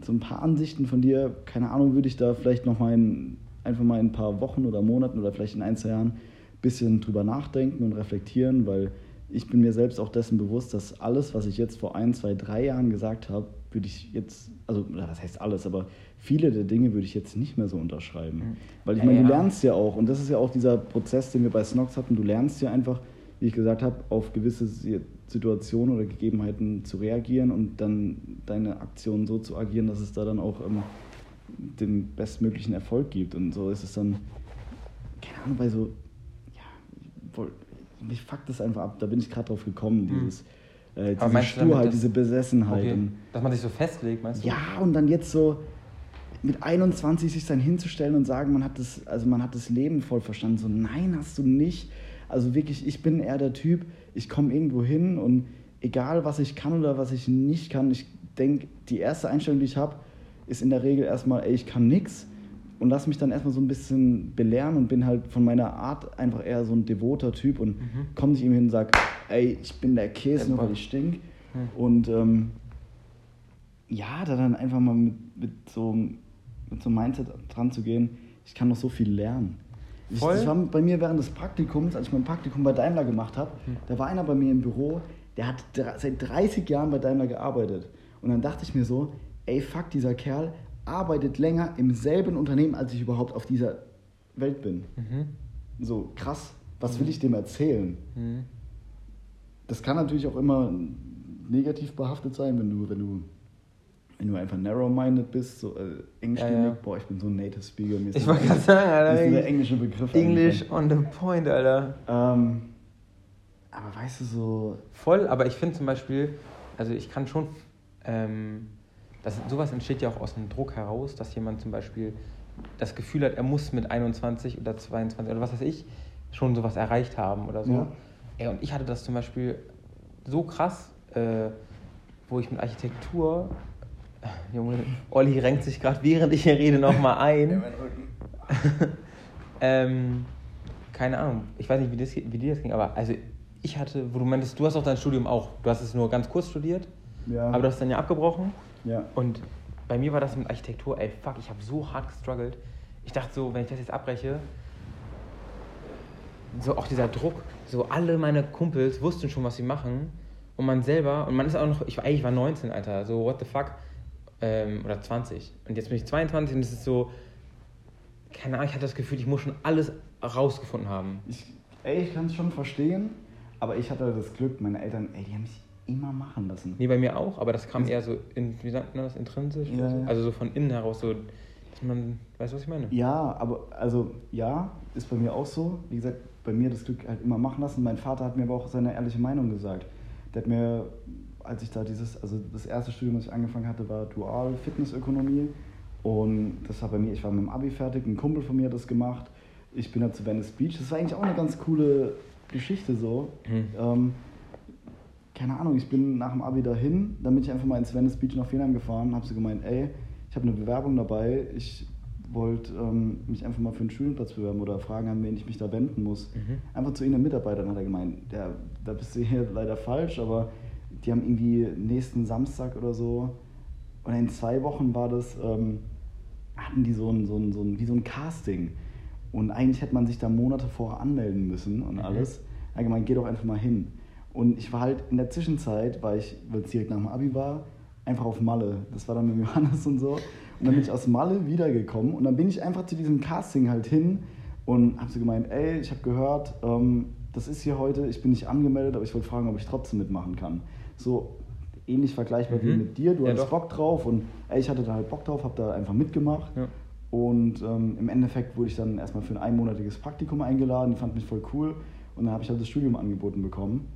so ein paar Ansichten von dir, keine Ahnung, würde ich da vielleicht noch mal in, einfach mal in ein paar Wochen oder Monaten oder vielleicht in ein, zwei Jahren ein bisschen drüber nachdenken und reflektieren, weil ich bin mir selbst auch dessen bewusst, dass alles, was ich jetzt vor ein, zwei, drei Jahren gesagt habe, würde ich jetzt, also das heißt alles, aber viele der Dinge würde ich jetzt nicht mehr so unterschreiben. Mhm. Weil ich Ja, meine, du ja. lernst ja auch, und das ist ja auch dieser Prozess, den wir bei Snox hatten, du lernst ja einfach, wie ich gesagt habe, auf gewisse Si- Situationen oder Gegebenheiten zu reagieren und dann deine Aktionen so zu agieren, dass es da dann auch ähm, den bestmöglichen Erfolg gibt. Und so ist es dann, keine Ahnung, bei so, ja, mich fuckt das einfach ab. Da bin ich gerade drauf gekommen, Hm. dieses, äh, diese du damit, Sturheit, dass- diese Besessenheit. Okay. Dass man sich so festlegt, meinst du? ja, und dann jetzt so mit 21 sich dann hinzustellen und sagen, man hat das, also man hat das Leben voll verstanden. So, nein, hast du nicht. Also wirklich, ich bin eher der Typ, ich komme irgendwo hin und egal was ich kann oder was ich nicht kann, ich denke, die erste Einstellung, die ich habe, ist in der Regel erstmal, ey, ich kann nix und lass mich dann erstmal so ein bisschen belehren und bin halt von meiner Art einfach eher so ein devoter Typ und Mhm. komme nicht ihm hin und sag, ey, ich bin der Käse, nur weil ich stink. Hm. Und ähm, ja, da dann einfach mal mit, mit, so, mit so einem Mindset dran zu gehen, ich kann noch so viel lernen. Ich, Voll. das war bei mir während des Praktikums, als ich mein Praktikum bei Daimler gemacht habe, Hm. da war einer bei mir im Büro, der hat seit 30 Jahren bei Daimler gearbeitet. Und dann dachte ich mir so, ey, fuck, dieser Kerl arbeitet länger im selben Unternehmen, als ich überhaupt auf dieser Welt bin. Mhm. So, krass, was will ich dem erzählen? Mhm. Das kann natürlich auch immer negativ behaftet sein, wenn du, wenn du, wenn du einfach narrow-minded bist, so äh, englischstämmig. Ja, ja. Boah, ich bin so ein Native Speaker. Mir ist Ich wollte gerade sagen, Alter. ist nur der englische Begriff English on the point, Alter. Ähm, aber weißt du, so, Voll, aber ich finde zum Beispiel, also ich kann schon, ähm, das, sowas entsteht ja auch aus einem Druck heraus, dass jemand zum Beispiel das Gefühl hat, er muss mit 21 oder 22 oder was weiß ich, schon sowas erreicht haben oder so. Ja. Ey, und ich hatte das zum Beispiel so krass, äh, wo ich mit Architektur, Junge, Olli renkt sich gerade, während ich hier rede, nochmal ein. ähm, keine Ahnung, ich weiß nicht, wie, das, wie dir das ging, aber also ich hatte, wo du meintest, du hast auch dein Studium auch, du hast es nur ganz kurz studiert, ja, aber du hast dann ja abgebrochen ja, und bei mir war das mit Architektur, ey, fuck, ich habe so hart gestruggelt. Ich dachte so, wenn ich das jetzt abbreche, so auch dieser Druck, so alle meine Kumpels wussten schon, was sie machen und man selber, und man ist auch noch, ich war, ey, ich war 19, Alter, so what the fuck, ähm, oder 20 und jetzt bin ich 22 und es ist so, keine Ahnung, ich hatte das Gefühl, ich muss schon alles rausgefunden haben. ich, ey, ich kann es schon verstehen, aber ich hatte das Glück, meine Eltern, ey, die haben mich immer machen lassen. Nee, bei mir auch, aber das kam eher so, in, wie sagt man das, intrinsisch? Ja, so? Also so von innen heraus, so, dass man, weißt du, was ich meine? Ja, aber also ja, ist bei mir auch so. Wie gesagt, bei mir das Glück halt immer machen lassen. Mein Vater hat mir aber auch seine ehrliche Meinung gesagt. Der hat mir, als ich da dieses, also das erste Studium, das ich angefangen hatte, war Dual Fitnessökonomie. Und das war bei mir, ich war mit dem Abi fertig, ein Kumpel von mir hat das gemacht. Ich bin da zu Venice Beach. Das war eigentlich auch eine ganz coole Geschichte so. Hm. Ähm, keine Ahnung, ich bin nach dem Abi dahin, dann bin ich einfach mal ins Venice Beach nach Fenheim gefahren, habe sie gemeint, ey, ich habe eine Bewerbung dabei, ich wollte ähm, mich einfach mal für einen Studienplatz bewerben oder fragen, an wen ich mich da wenden muss. Mhm. Einfach zu ihnen Mitarbeitern hat er gemeint, der, da bist du hier leider falsch, aber die haben irgendwie nächsten Samstag oder so, oder in zwei Wochen war das, ähm, hatten die so ein, so, ein, so ein, wie so ein Casting. Und eigentlich hätte man sich da Monate vorher anmelden müssen und Mhm. alles. Er hat gemeint, geh doch einfach mal hin. Und ich war halt in der Zwischenzeit, weil ich, weil es direkt nach dem Abi war, einfach auf Malle. Das war dann mit Johannes und so. Und dann bin ich aus Malle wiedergekommen und dann bin ich einfach zu diesem Casting halt hin und habe so gemeint, ey, ich habe gehört, ähm, das ist hier heute, ich bin nicht angemeldet, aber ich wollte fragen, ob ich trotzdem mitmachen kann. So ähnlich vergleichbar wie Mhm. mit dir, du Ja, hattest doch. Bock drauf und ey, ich hatte da halt Bock drauf, habe da einfach mitgemacht. Ja. Und ähm, im Endeffekt wurde ich dann erstmal für ein einmonatiges Praktikum eingeladen, fand mich voll cool und dann habe ich halt das Studium angeboten bekommen.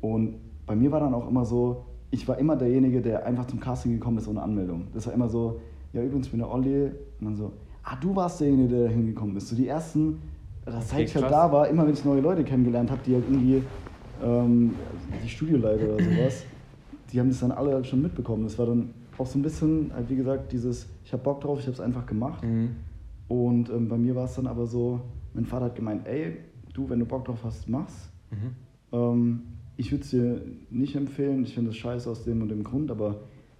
Und bei mir war dann auch immer so, ich war immer derjenige, der einfach zum Casting gekommen ist ohne Anmeldung. Das war immer so, ja übrigens, ich bin der Olli. Und dann so, ah, du warst derjenige, der da hingekommen ist. So die ersten, das seit ich halt krass. da war, immer wenn ich neue Leute kennengelernt habe, die halt irgendwie, ähm, die Studioleiter oder sowas, die haben das dann alle halt schon mitbekommen. Das war dann auch so ein bisschen, halt wie gesagt, dieses, ich habe Bock drauf, ich habe es einfach gemacht. Mhm. Und ähm, bei mir war es dann aber so, mein Vater hat gemeint, ey, du, wenn du Bock drauf hast, mach's. Mhm. Ähm, ich würde es dir nicht empfehlen, ich finde das scheiße aus dem und dem Grund, aber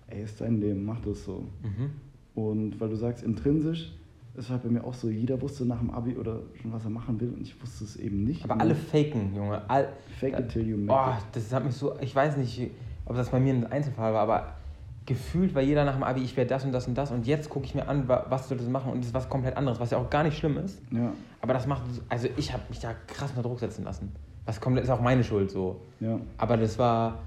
ey, ist dein Leben, mach das so. Mhm. Und weil du sagst, intrinsisch, es war bei mir auch so, jeder wusste nach dem Abi oder schon, was er machen will und ich wusste es eben nicht. Aber alle faken, Junge. All, Fake it till you make Boah, it. das hat mich so, ich weiß nicht, ob das bei mir ein Einzelfall war, aber gefühlt war jeder nach dem Abi, ich werde das und das und das und jetzt gucke ich mir an, wa- was soll das machen und das ist was komplett anderes, was ja auch gar nicht schlimm ist. Ja, Aber das macht, also ich habe mich da krass unter Druck setzen lassen. Was komplett ist auch meine Schuld so. ja. Aber das war,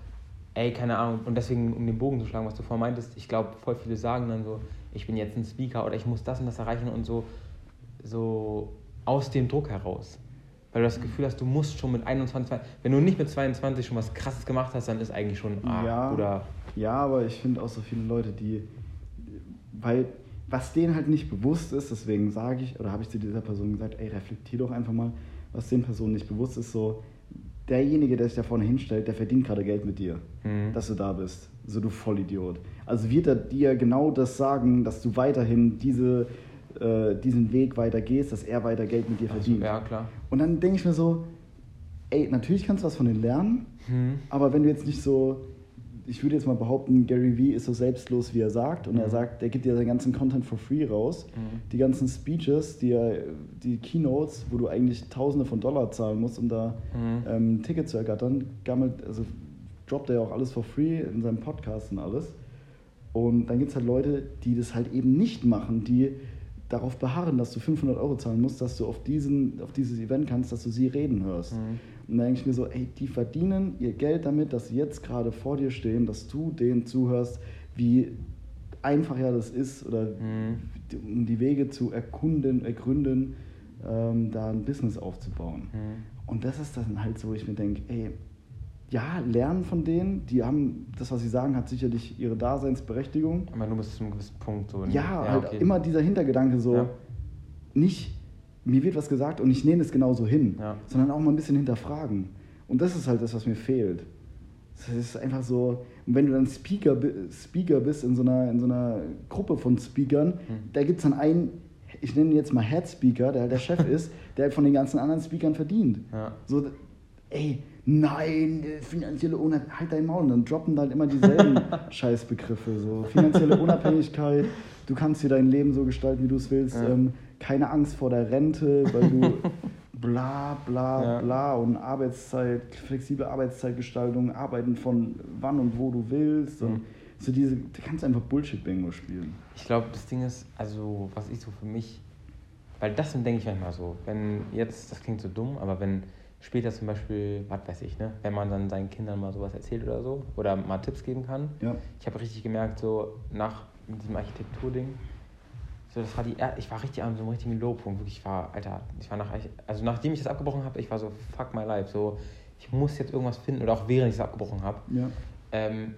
ey, keine Ahnung, und deswegen, um den Bogen zu schlagen, was du vorhin meintest, ich glaube, voll viele sagen dann so, ich bin jetzt ein Speaker oder ich muss das und das erreichen und so, so aus dem Druck heraus. Weil du das Gefühl hast, du musst schon mit 21, wenn du nicht mit 22 schon was krasses gemacht hast, dann ist eigentlich schon, ah, ja, oder. Ja, aber ich finde auch so viele Leute, die, weil was denen halt nicht bewusst ist, deswegen sage ich, oder habe ich zu dieser Person gesagt, ey, reflektier doch einfach mal, was den Personen nicht bewusst ist, so, derjenige, der sich da vorne hinstellt, der verdient gerade Geld mit dir, Mhm. dass du da bist. So du Vollidiot. Also wird er dir genau das sagen, dass du weiterhin diese, äh, diesen Weg weiter gehst, dass er weiter Geld mit dir verdient. Ja, klar. Und dann denke ich mir so, ey, natürlich kannst du was von denen lernen, Mhm. aber wenn du jetzt nicht so, ich würde jetzt mal behaupten, Gary Vee ist so selbstlos, wie er sagt, und er Mhm. sagt, der gibt dir seinen ganzen Content for free raus. Mhm. Die ganzen Speeches, die, er, die Keynotes, wo du eigentlich Tausende von Dollar zahlen musst, um da Mhm. ähm, ein Ticket zu ergattern, gammelt, also droppt er ja auch alles for free in seinem Podcast und alles. Und dann gibt es halt Leute, die das halt eben nicht machen, die darauf beharren, dass du 500 Euro zahlen musst, dass du auf, diesen, auf dieses Event kannst, dass du sie reden hörst. Mhm. Und da denke ich mir so, ey, die verdienen ihr Geld damit, dass sie jetzt gerade vor dir stehen, dass du denen zuhörst, wie einfach ja das ist oder Mhm. um die Wege zu erkunden, ergründen, ähm, da ein Business aufzubauen. Mhm. Und das ist dann halt so, wo ich mir denke, ey, ja, lernen von denen, die haben, das, was sie sagen, hat sicherlich ihre Daseinsberechtigung. Aber nur bis zu einem gewissen Punkt so. Ja, halt okay. immer dieser Hintergedanke so, Ja. nicht, mir wird was gesagt und ich nehme es genauso hin, Ja. sondern auch mal ein bisschen hinterfragen. Und das ist halt das, was mir fehlt. Das ist einfach so, und wenn du dann Speaker, Speaker bist in so, einer, in so einer Gruppe von Speakern, Mhm. da gibt es dann einen, ich nenne ihn jetzt mal Head Speaker, der halt der Chef ist, der halt von den ganzen anderen Speakern verdient. Ja. So, ey, nein, äh, finanzielle Unabhängigkeit, halt dein Maul. Und dann droppen da halt immer dieselben Scheißbegriffe. So, finanzielle Unabhängigkeit, du kannst dir dein Leben so gestalten, wie du es willst. Ja. Ähm, keine Angst vor der Rente, weil du bla bla Ja. bla und Arbeitszeit, flexible Arbeitszeitgestaltung, arbeiten von wann und wo du willst. Und Mhm. so diese, du kannst einfach Bullshit-Bingo spielen. Ich glaube, das Ding ist, also was ich so für mich, weil das denke ich manchmal so, wenn jetzt, das klingt so dumm, aber wenn später zum Beispiel, was weiß ich, ne, wenn man dann seinen Kindern mal sowas erzählt oder so, oder mal Tipps geben kann, Ja. ich habe richtig gemerkt, so nach diesem Architekturding, so das war die, ich war richtig an so einem richtigen Lowpunkt, wirklich, ich war, Alter, ich war nach, also nachdem ich das abgebrochen habe, ich war so, fuck my life, so, ich muss jetzt irgendwas finden, oder auch während ich es abgebrochen habe, Ja. ähm,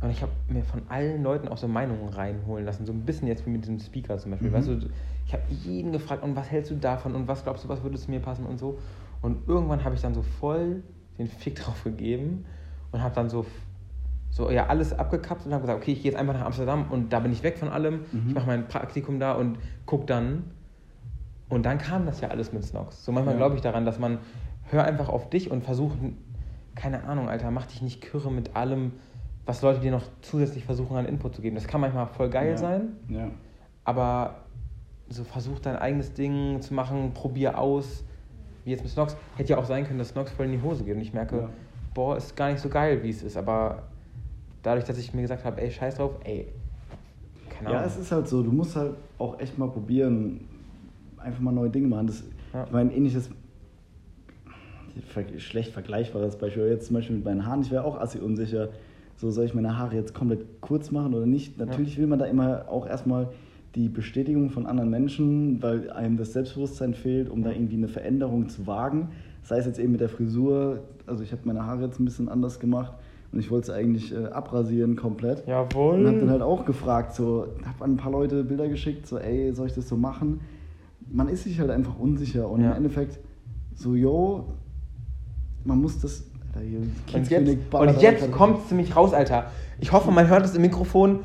und ich habe mir von allen Leuten auch so Meinungen reinholen lassen. So ein bisschen jetzt wie mit diesem Speaker zum Beispiel. Mhm. Weißt du, ich habe jeden gefragt, und was hältst du davon und was glaubst du, was würde zu mir passen und so. Und irgendwann habe ich dann so voll den Fick drauf gegeben und habe dann so, so ja, alles abgekappt und habe gesagt, okay, ich gehe jetzt einfach nach Amsterdam und da bin ich weg von allem. Mhm. Ich mache mein Praktikum da und guck dann. Und dann kam das ja alles mit Snox. So manchmal Ja. glaube ich daran, dass man, hör einfach auf dich und versuch, keine Ahnung, Alter, mach dich nicht kürre mit allem, was Leute dir noch zusätzlich versuchen an Input zu geben. Das kann manchmal voll geil ja. sein, Ja. aber so versuch dein eigenes Ding zu machen, probier aus. Wie jetzt mit Snox. Hätte ja auch sein können, dass Snox voll in die Hose geht und ich merke, boah, ist gar nicht so geil, wie es ist. Aber dadurch, dass ich mir gesagt habe, ey, scheiß drauf, ey, keine Ja, Ahnung. es ist halt so, du musst halt auch echt mal probieren, einfach mal neue Dinge machen. Das, Ja. Ich meine, ähnliches, schlecht vergleichbares Beispiel, jetzt zum Beispiel mit meinen Haaren, ich wäre auch assi unsicher, so soll ich meine Haare jetzt komplett kurz machen oder nicht. Natürlich will man da immer auch erstmal die Bestätigung von anderen Menschen, weil einem das Selbstbewusstsein fehlt, um da irgendwie eine Veränderung zu wagen. Sei es jetzt eben mit der Frisur, also ich habe meine Haare jetzt ein bisschen anders gemacht und ich wollte es eigentlich äh, abrasieren komplett. Jawohl. Und hab dann halt auch gefragt, so, hab an ein paar Leute Bilder geschickt, so, ey, soll ich das so machen? Man ist sich halt einfach unsicher und Ja. im Endeffekt so, yo, man muss das. Alter, hier, und Kiezkönig jetzt, und jetzt kommt es ziemlich raus, Alter. Ich hoffe, man hört es im Mikrofon.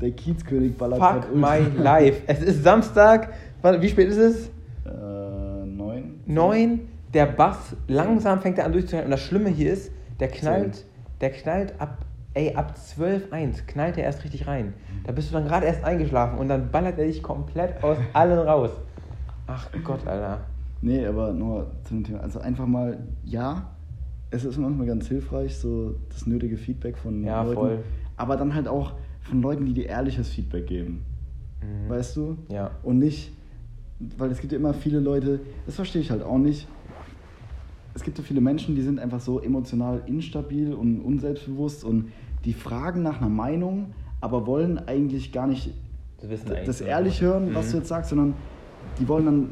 Der Kiezkönig ballert Fuck my life. Es ist Samstag. Wie spät ist es? Äh, neun. Neun. Der Bass langsam fängt er an durchzuknallen. Und das Schlimme hier ist, der knallt, der knallt ab, ey, ab 12.1 knallt er erst richtig rein. Da bist du dann gerade erst eingeschlafen und dann ballert er dich komplett aus allen raus. Ach Gott, Alter. Nee, aber nur zu dem Thema. Also einfach mal, ja, es ist manchmal ganz hilfreich, so das nötige Feedback von Ja, Leuten. voll. Aber dann halt auch von Leuten, die dir ehrliches Feedback geben. Mhm. Weißt du? Ja. Und nicht, weil es gibt ja immer viele Leute, das verstehe ich halt auch nicht. Es gibt so viele Menschen, die sind einfach so emotional instabil und unselbstbewusst und die fragen nach einer Meinung, aber wollen eigentlich gar nicht eigentlich das ehrlich hören, was Mhm. du jetzt sagst, sondern die wollen dann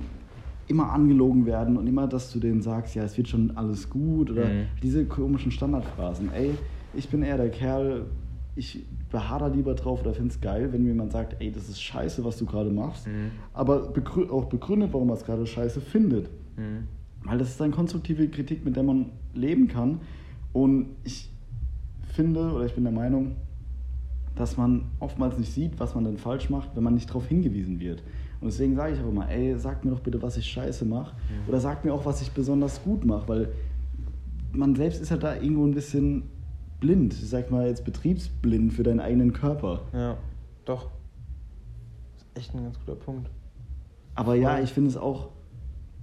immer angelogen werden und immer, dass du denen sagst, ja, es wird schon alles gut oder Mhm. diese komischen Standardphrasen. Ey, ich bin eher der Kerl, ich beharre da lieber drauf oder finde es geil, wenn mir jemand sagt, ey, das ist scheiße, was du gerade machst, Mhm. aber begrü auch begründet, warum er es gerade scheiße findet. Mhm. Weil das ist eine konstruktive Kritik, mit der man leben kann. Und ich finde, oder ich bin der Meinung, dass man oftmals nicht sieht, was man denn falsch macht, wenn man nicht darauf hingewiesen wird. Und deswegen sage ich auch immer, ey, sag mir doch bitte, was ich scheiße mache. Oder sag mir auch, was ich besonders gut mache, weil man selbst ist halt da irgendwo ein bisschen blind. Ich sag mal jetzt betriebsblind für deinen eigenen Körper. Ja, doch. Das ist echt ein ganz guter Punkt. Aber ja, ich finde es auch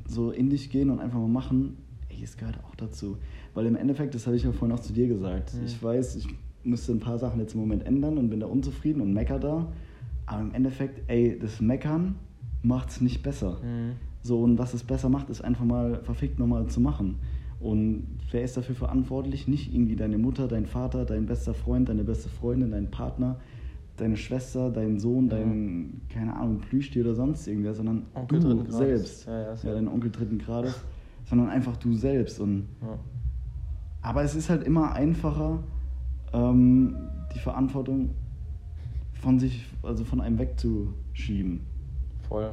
so in dich gehen und einfach mal machen, ey, es gehört auch dazu. Weil im Endeffekt, das habe ich ja vorhin auch zu dir gesagt, Mhm. ich weiß, ich müsste ein paar Sachen jetzt im Moment ändern und bin da unzufrieden und mecker da. Aber im Endeffekt, ey, das Meckern macht es nicht besser. Mhm. So, und was es besser macht, ist einfach mal verfickt nochmal zu machen. Und wer ist dafür verantwortlich? Nicht irgendwie deine Mutter, dein Vater, dein bester Freund, deine beste Freundin, dein Partner, deine Schwester, dein Sohn, dein, keine Ahnung, Plüschtier oder sonst irgendwer, sondern Onkel du selbst. Ja, ja, ja, dein Onkel dritten Grades. Sondern einfach du selbst. Und, aber es ist halt immer einfacher, ähm, die Verantwortung von sich, also von einem wegzuschieben. Voll.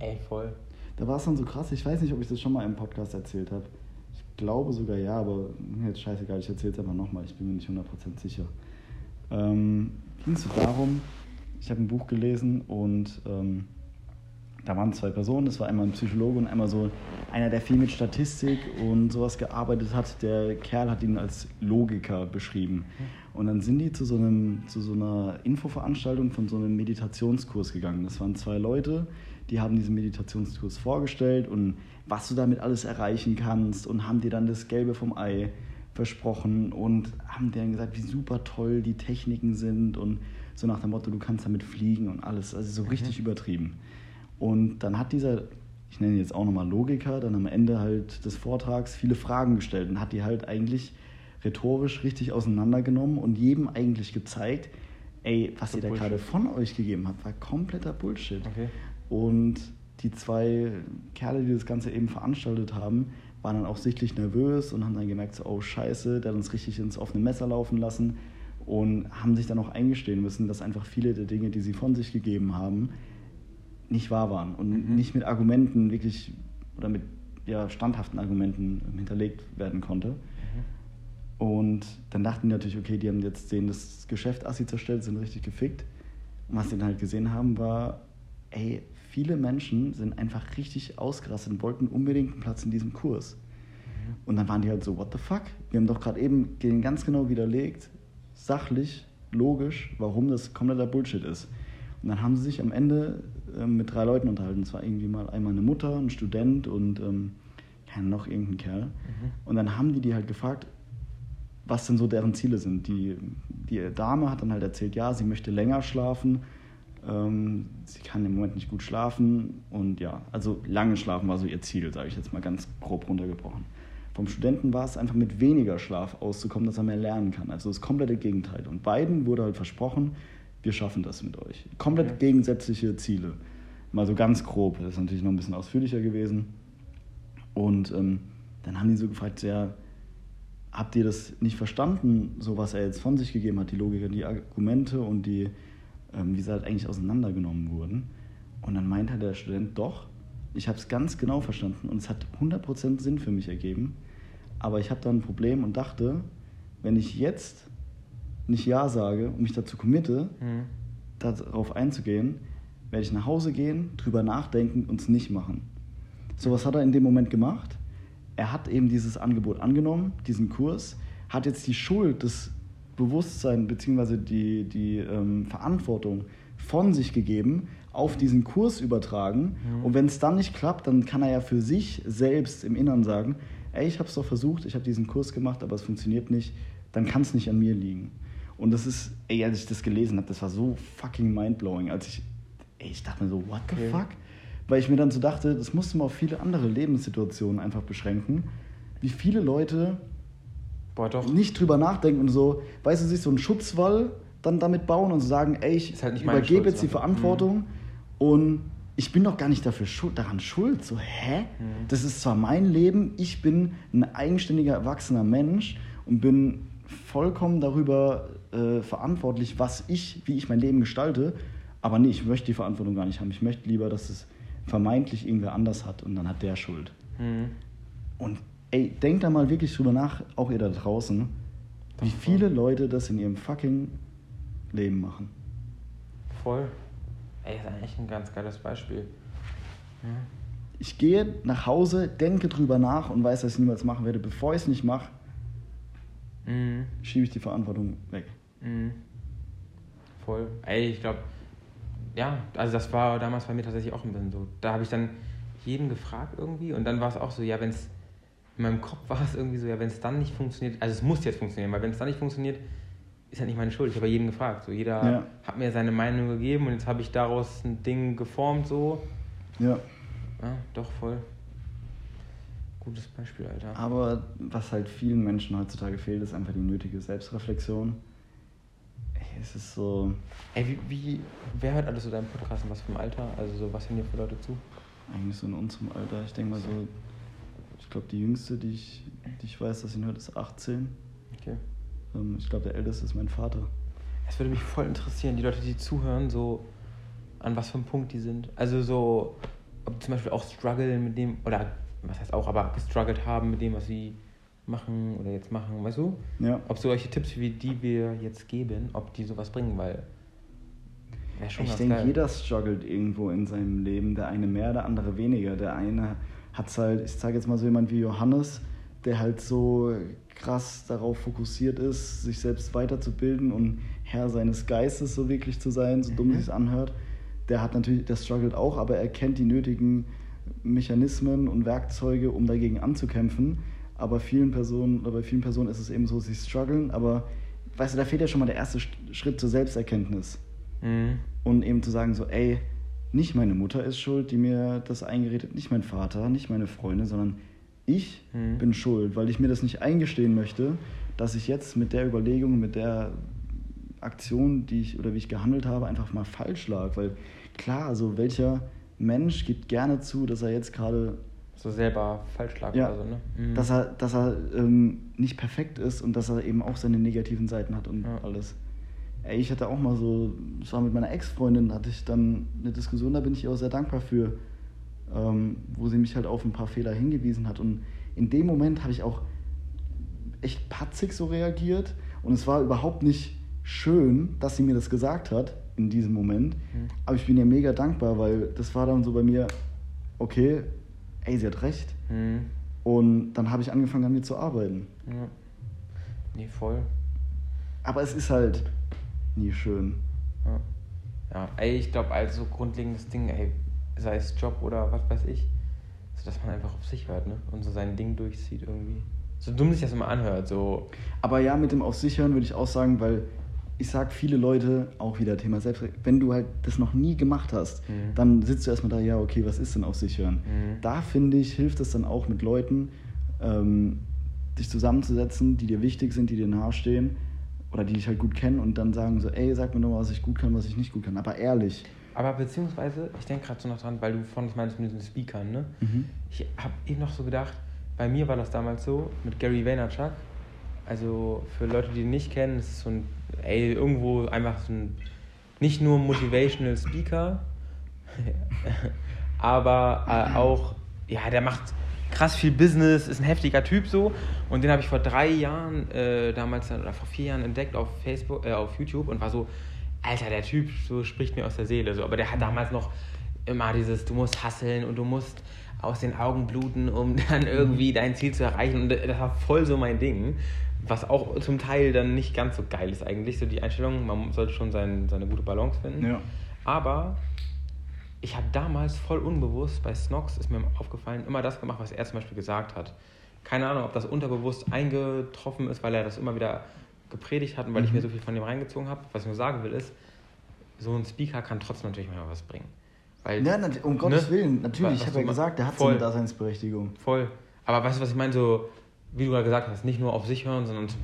Ey, voll. Da war es dann so krass, ich weiß nicht, ob ich das schon mal im Podcast erzählt habe. Ich glaube sogar ja, aber jetzt scheißegal, ich erzähle es einfach nochmal, ich bin mir nicht 100% sicher. Ähm, Ging es so darum, ich habe ein Buch gelesen und ähm, da waren zwei Personen, das war einmal ein Psychologe und einmal so einer, der viel mit Statistik und sowas gearbeitet hat. Der Kerl hat ihn als Logiker beschrieben. Und dann sind die zu so, einem, zu so einer Infoveranstaltung von so einem Meditationskurs gegangen. Das waren zwei Leute, die haben diesen Meditationskurs vorgestellt und was du damit alles erreichen kannst und haben dir dann das Gelbe vom Ei versprochen und haben denen gesagt, wie super toll die Techniken sind und so nach dem Motto, du kannst damit fliegen und alles. Also so richtig übertrieben. Und dann hat dieser, ich nenne ihn jetzt auch nochmal Logiker, dann am Ende halt des Vortrags viele Fragen gestellt und hat die halt eigentlich rhetorisch richtig auseinandergenommen und jedem eigentlich gezeigt, ey, was ihr da Bullshit. gerade von euch gegeben habt, war kompletter Bullshit. Okay. Und die zwei Kerle, die das Ganze eben veranstaltet haben, waren dann auch sichtlich nervös und haben dann gemerkt, so, oh scheiße, der hat uns richtig ins offene Messer laufen lassen und haben sich dann auch eingestehen müssen, dass einfach viele der Dinge, die sie von sich gegeben haben, nicht wahr waren und Mhm. nicht mit Argumenten wirklich oder mit ja, standhaften Argumenten hinterlegt werden konnte. Und dann dachten die natürlich, okay, die haben jetzt denen das Geschäft assi zerstellt, sind richtig gefickt. Und was die dann halt gesehen haben, war, ey, viele Menschen sind einfach richtig ausgerastet und wollten unbedingt einen Platz in diesem Kurs. Und dann waren die halt so, what the fuck? Wir haben doch gerade eben denen ganz genau widerlegt, sachlich, logisch, warum das kompletter Bullshit ist. Und dann haben sie sich am Ende ähm, mit drei Leuten unterhalten. Es war irgendwie mal einmal eine Mutter, ein Student und ähm, ja, noch irgendein Kerl. Und dann haben die die halt gefragt, was denn so deren Ziele sind. Die, die Dame hat dann halt erzählt, ja, sie möchte länger schlafen, ähm, sie kann im Moment nicht gut schlafen und ja, also lange schlafen war so ihr Ziel, sage ich jetzt mal ganz grob runtergebrochen. Vom Studenten war es einfach mit weniger Schlaf auszukommen, dass er mehr lernen kann. Also das komplette Gegenteil. Und beiden wurde halt versprochen, wir schaffen das mit euch. Komplett Okay. gegensätzliche Ziele. Mal so ganz grob, das ist natürlich noch ein bisschen ausführlicher gewesen. Und ähm, dann haben die so gefragt, ja, habt ihr das nicht verstanden, so was er jetzt von sich gegeben hat, die Logik, die Argumente und die, ähm, wie sie halt eigentlich auseinandergenommen wurden? Und dann meinte der Student, doch, ich habe es ganz genau verstanden und es hat 100% Sinn für mich ergeben, aber ich habe da ein Problem und dachte, wenn ich jetzt nicht Ja sage und mich dazu committe, Mhm. darauf einzugehen, werde ich nach Hause gehen, drüber nachdenken und es nicht machen. So was hat er in dem Moment gemacht. Er hat eben dieses Angebot angenommen, diesen Kurs, hat jetzt die Schuld, das Bewusstsein bzw. die, die ähm, Verantwortung von sich gegeben, auf diesen Kurs übertragen. Mhm. Und wenn es dann nicht klappt, dann kann er ja für sich selbst im Inneren sagen, ey, ich habe es doch versucht, ich habe diesen Kurs gemacht, aber es funktioniert nicht, dann kann es nicht an mir liegen. Und das ist, ey, als ich das gelesen habe, das war so fucking mindblowing, als ich, ey, ich dachte mir so, what the Okay. fuck? Weil ich mir dann so dachte, das musste man auf viele andere Lebenssituationen einfach beschränken. wie viele Leute Boah, doch. nicht drüber nachdenken und so, weißt du, sich so einen Schutzwall dann damit bauen und sagen, ey, ich halt übergebe Schuld, jetzt die. Verantwortung und ich bin doch gar nicht dafür schuld, daran schuld. So, hä? Mhm. Das ist zwar mein Leben, ich bin ein eigenständiger, erwachsener Mensch und bin vollkommen darüber äh, verantwortlich, was ich, wie ich mein Leben gestalte. Aber nee, ich möchte die Verantwortung gar nicht haben. Ich möchte lieber, dass es vermeintlich irgendwer anders hat und dann hat der Schuld. Mhm. Und ey, denkt da mal wirklich drüber nach, auch ihr da draußen, wie viele Leute das in ihrem fucking Leben machen. Voll. Ey, ist eigentlich ein ganz geiles Beispiel. Ja. Ich gehe nach Hause, denke drüber nach und weiß, dass ich es niemals machen werde. Bevor ich es nicht mache, Mhm. schiebe ich die Verantwortung weg. Mhm. Voll. Ey, ich glaube, ja, also das war damals bei mir tatsächlich auch ein bisschen so. Da habe ich dann jeden gefragt irgendwie und dann war es auch so, ja, wenn es in meinem Kopf war es irgendwie so, ja, wenn es dann nicht funktioniert, also es muss jetzt funktionieren, weil wenn es dann nicht funktioniert, ist halt nicht meine Schuld. Ich habe ja jeden gefragt. So, jeder Ja. hat mir seine Meinung gegeben und jetzt habe ich daraus ein Ding geformt, so. Ja. Ja, doch, voll. Gutes Beispiel, Alter. Aber was halt vielen Menschen heutzutage fehlt, ist einfach die nötige Selbstreflexion. Ey, es ist so, Ey, wie, wie, wer hört alles so deinen Podcast und was für ein Alter? Also so, was hören dir für Leute zu? eigentlich so in unserem Alter. Ich denke mal so, ich glaube, die jüngste, die ich, die ich weiß, dass ihn hört, ist 18. Okay. Ähm, Ich glaube, der älteste ist mein Vater. Es würde mich voll interessieren, die Leute, die zuhören, so an was für einem Punkt die sind. Also so, ob zum Beispiel auch strugglen mit dem, oder was heißt auch, aber gestruggelt haben mit dem, was sie machen oder jetzt machen, weißt du? Ja. Ob solche Tipps, wie die wir jetzt geben, ob die sowas bringen, weil schon Ich denke, jeder struggelt irgendwo in seinem Leben. Der eine mehr, der andere weniger. Der eine hat es halt, ich sage jetzt mal so jemand wie Johannes, der halt so krass darauf fokussiert ist, sich selbst weiterzubilden und Herr seines Geistes so wirklich zu sein, so dumm Mhm. es sich anhört. Der hat natürlich, der struggelt auch, aber er kennt die nötigen Mechanismen und Werkzeuge, um dagegen anzukämpfen. Aber vielen Personen, oder bei vielen Personen ist es eben so, sie strugglen, aber weißt du, da fehlt ja schon mal der erste Schritt zur Selbsterkenntnis Mhm. und eben zu sagen so, ey, nicht meine Mutter ist schuld, die mir das eingeredet, nicht mein Vater, nicht meine Freunde, sondern ich Mhm. bin schuld, weil ich mir das nicht eingestehen möchte, dass ich jetzt mit der Überlegung, mit der Aktion, die ich oder wie ich gehandelt habe, einfach mal falsch lag, weil klar, also welcher Mensch gibt gerne zu, dass er jetzt gerade So selber falsch lag ja, oder so, ne? Mhm. dass er, dass er ähm, nicht perfekt ist und dass er eben auch seine negativen Seiten hat und Ja. alles. Ey, ich hatte auch mal so, das war mit meiner Ex-Freundin, hatte ich dann eine Diskussion, da bin ich ihr auch sehr dankbar für, ähm, wo sie mich halt auf ein paar Fehler hingewiesen hat. Und in dem Moment habe ich auch echt patzig so reagiert und es war überhaupt nicht schön, dass sie mir das gesagt hat in diesem Moment. Mhm. Aber ich bin ihr mega dankbar, weil das war dann so bei mir, okay, ey, sie hat recht. Mhm. Und dann habe ich angefangen, an mir zu arbeiten. Ja. Nee, voll. Aber es ist halt nie schön. Ja, ja ey, ich glaube, als so grundlegendes Ding, ey, sei es Job oder was weiß ich, so dass man einfach auf sich hört, ne? Und so sein Ding durchzieht irgendwie. So dumm sich das immer anhört, so. Aber ja, mit dem auf sich hören würde ich auch sagen, weil ich sag viele Leute, auch wieder Thema Selbst, wenn du halt das noch nie gemacht hast, Mhm. dann sitzt du erstmal da, ja, okay, was ist denn auf sich hören? Mhm. Da finde ich, hilft es dann auch mit Leuten, ähm, dich zusammenzusetzen, die dir wichtig sind, die dir nahestehen oder die dich halt gut kennen und dann sagen so, ey, sag mir doch mal, was ich gut kann, was ich nicht gut kann, aber ehrlich. Aber beziehungsweise, ich denke gerade so noch dran, weil du von das meinst mit den Speakern, ne? Mhm. Ich habe eben noch so gedacht, bei mir war das damals so mit Gary Vaynerchuk. Also für Leute, die ihn nicht kennen, ist es so ein, ey, irgendwo einfach so ein, nicht nur Motivational Speaker, aber äh, auch, ja, der macht krass viel Business, ist ein heftiger Typ so. Und den habe ich vor drei Jahren, äh, damals oder vor vier Jahren entdeckt auf Facebook, äh, auf YouTube und war so, Alter, der Typ so spricht mir aus der Seele. So. Aber der hat damals noch immer dieses, du musst hasseln und du musst aus den Augen bluten, um dann irgendwie dein Ziel zu erreichen. Und das war voll so mein Ding. Was auch zum Teil dann nicht ganz so geil ist eigentlich, so die Einstellung. Man sollte schon sein, seine gute Balance finden. Ja. Aber ich habe damals voll unbewusst bei Snox, ist mir aufgefallen, immer das gemacht, was er zum Beispiel gesagt hat. Keine Ahnung, ob das unterbewusst eingetroffen ist, weil er das immer wieder gepredigt hat und weil ich Mhm. mir so viel von dem reingezogen habe. Was ich nur sagen will, ist, so ein Speaker kann trotzdem natürlich mal was bringen. Weil, Ja, um Gottes ne? Willen, natürlich, Was ich habe ja gesagt, der hat voll. seine Daseinsberechtigung. Voll. Aber weißt du, was ich meine? So, wie du gerade gesagt hast, nicht nur auf sich hören, sondern zum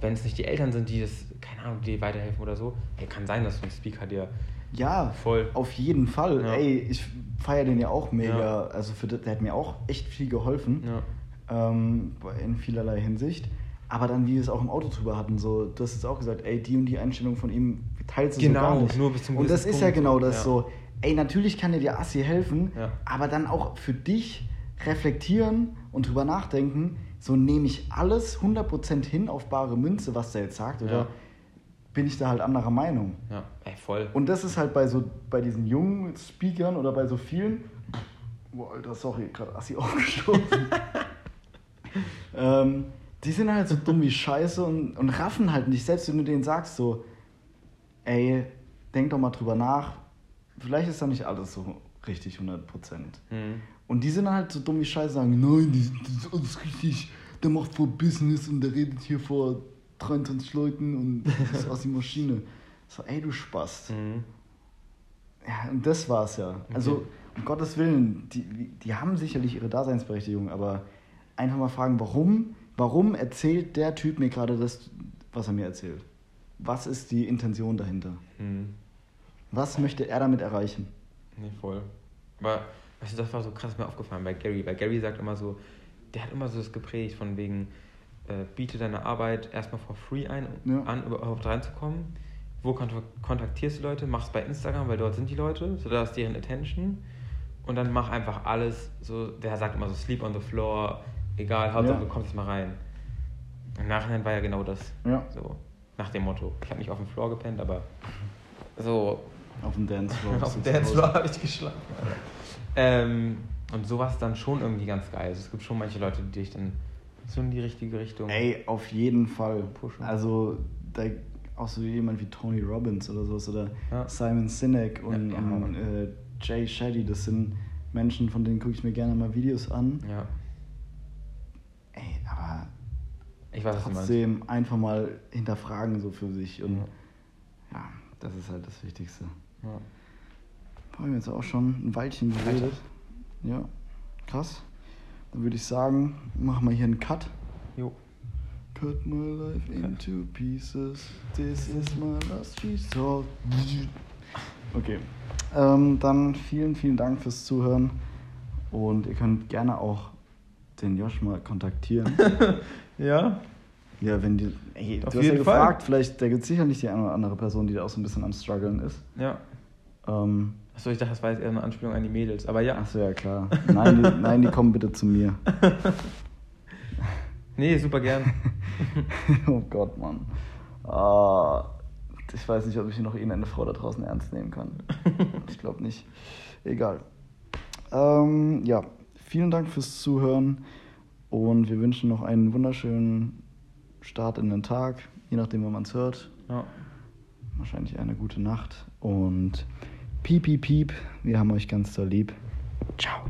wenn es nicht die Eltern sind, die das, keine Ahnung, die dir weiterhelfen oder so, ey, kann sein, dass so ein Speaker dir Ja, Voll. auf jeden Fall. Ja. Ey, ich feiere den ja auch mega. Ja. Also für, das- der hat mir auch echt viel geholfen. Ja. ähm, in vielerlei Hinsicht. Aber dann, wie wir es auch im Auto drüber hatten, so, du hast jetzt auch gesagt, ey, die und die Einstellung von ihm teilst du Genau, so gar nicht. nur bis zum und das gewissen ist ja Punkt, genau das so, ey, natürlich kann dir der Assi helfen, aber dann auch für dich reflektieren und drüber nachdenken, so nehme ich alles 100% hin auf bare Münze, was der jetzt sagt, oder. Bin ich da halt anderer Meinung? Ja, ey, voll. Und das ist halt bei so bei diesen jungen Speakern oder bei so vielen. Boah, Alter, sorry, gerade Assi aufgestoßen. ähm, die sind halt so dumm wie Scheiße und, und raffen halt nicht, selbst wenn du denen sagst, so, ey, denk doch mal drüber nach, vielleicht ist da nicht alles so richtig 100 Prozent. Mhm. Und die sind halt so dumm wie Scheiße, sagen, nein, das, das ist alles richtig, der macht vor Business und der redet hier vor 23 Leuten und das ist aus die Maschine. So, ey, du Spast. Mhm. Ja, und das war's ja. Also, um Gottes Willen, die, die haben sicherlich ihre Daseinsberechtigung, aber einfach mal fragen, warum, warum erzählt der Typ mir gerade das, was er mir erzählt? Was ist die Intention dahinter? Mhm. Was möchte er damit erreichen? Nee, voll. Aber, weißt du, das war so krass mir aufgefallen bei Gary, weil Gary sagt immer so, der hat immer so das geprägt von wegen, äh, biete deine Arbeit erstmal for free ein, Ja. an, überhaupt reinzukommen. Wo kont kontaktierst du Leute? Mach's bei Instagram, weil dort sind die Leute, so da ist deren Attention. Und dann mach einfach alles, so, der sagt immer so, sleep on the floor, egal, Hauptsache Ja. du kommst mal rein. Im Nachhinein war ja genau das. Ja. So, nach dem Motto. Ich habe nicht auf dem Floor gepennt, aber so Auf dem Dancefloor. auf dem Dancefloor habe ich geschlafen. Ähm, und sowas dann schon irgendwie ganz geil. Also es gibt schon manche Leute, die dich dann so in die richtige Richtung. Ey, auf jeden Fall. Pushen. Also, da, auch so jemand wie Tony Robbins oder sowas oder Ja. Simon Sinek und, Ja, und äh, Jay Shetty, das sind Menschen, von denen gucke ich mir gerne mal Videos an. Ja, Ey, aber ich weiß, trotzdem einfach mal hinterfragen so für sich und Ja. ja, das ist halt das Wichtigste. Ja. Haben wir jetzt auch schon ein Weilchen geredet. Ja, krass. Dann würde ich sagen, machen wir hier einen Cut. Jo. Cut my life into pieces. This is my last resort. Okay. Ähm, dann vielen, vielen Dank fürs Zuhören. Und ihr könnt gerne auch den Josh mal kontaktieren. Ja? ja, wenn die. Ey, Auf du hast ja jeden Fall. gefragt, vielleicht, da gibt es sicherlich die eine oder andere Person, die da auch so ein bisschen am struggeln ist. Ja. Ähm, Achso, ich dachte, das war jetzt eher eine Anspielung an die Mädels. Aber ja. Achso, ja klar. Nein die, nein, die kommen bitte zu mir. Nee, super gern. oh Gott, Mann. Ah, ich weiß nicht, ob ich noch irgendeine Frau da draußen ernst nehmen kann. Ich glaube nicht. Egal. Ähm, ja, vielen Dank fürs Zuhören und wir wünschen noch einen wunderschönen Start in den Tag, je nachdem, wann man es hört. Ja. Wahrscheinlich eine gute Nacht und piep, piep, piep. Wir haben euch ganz doll lieb. Ciao.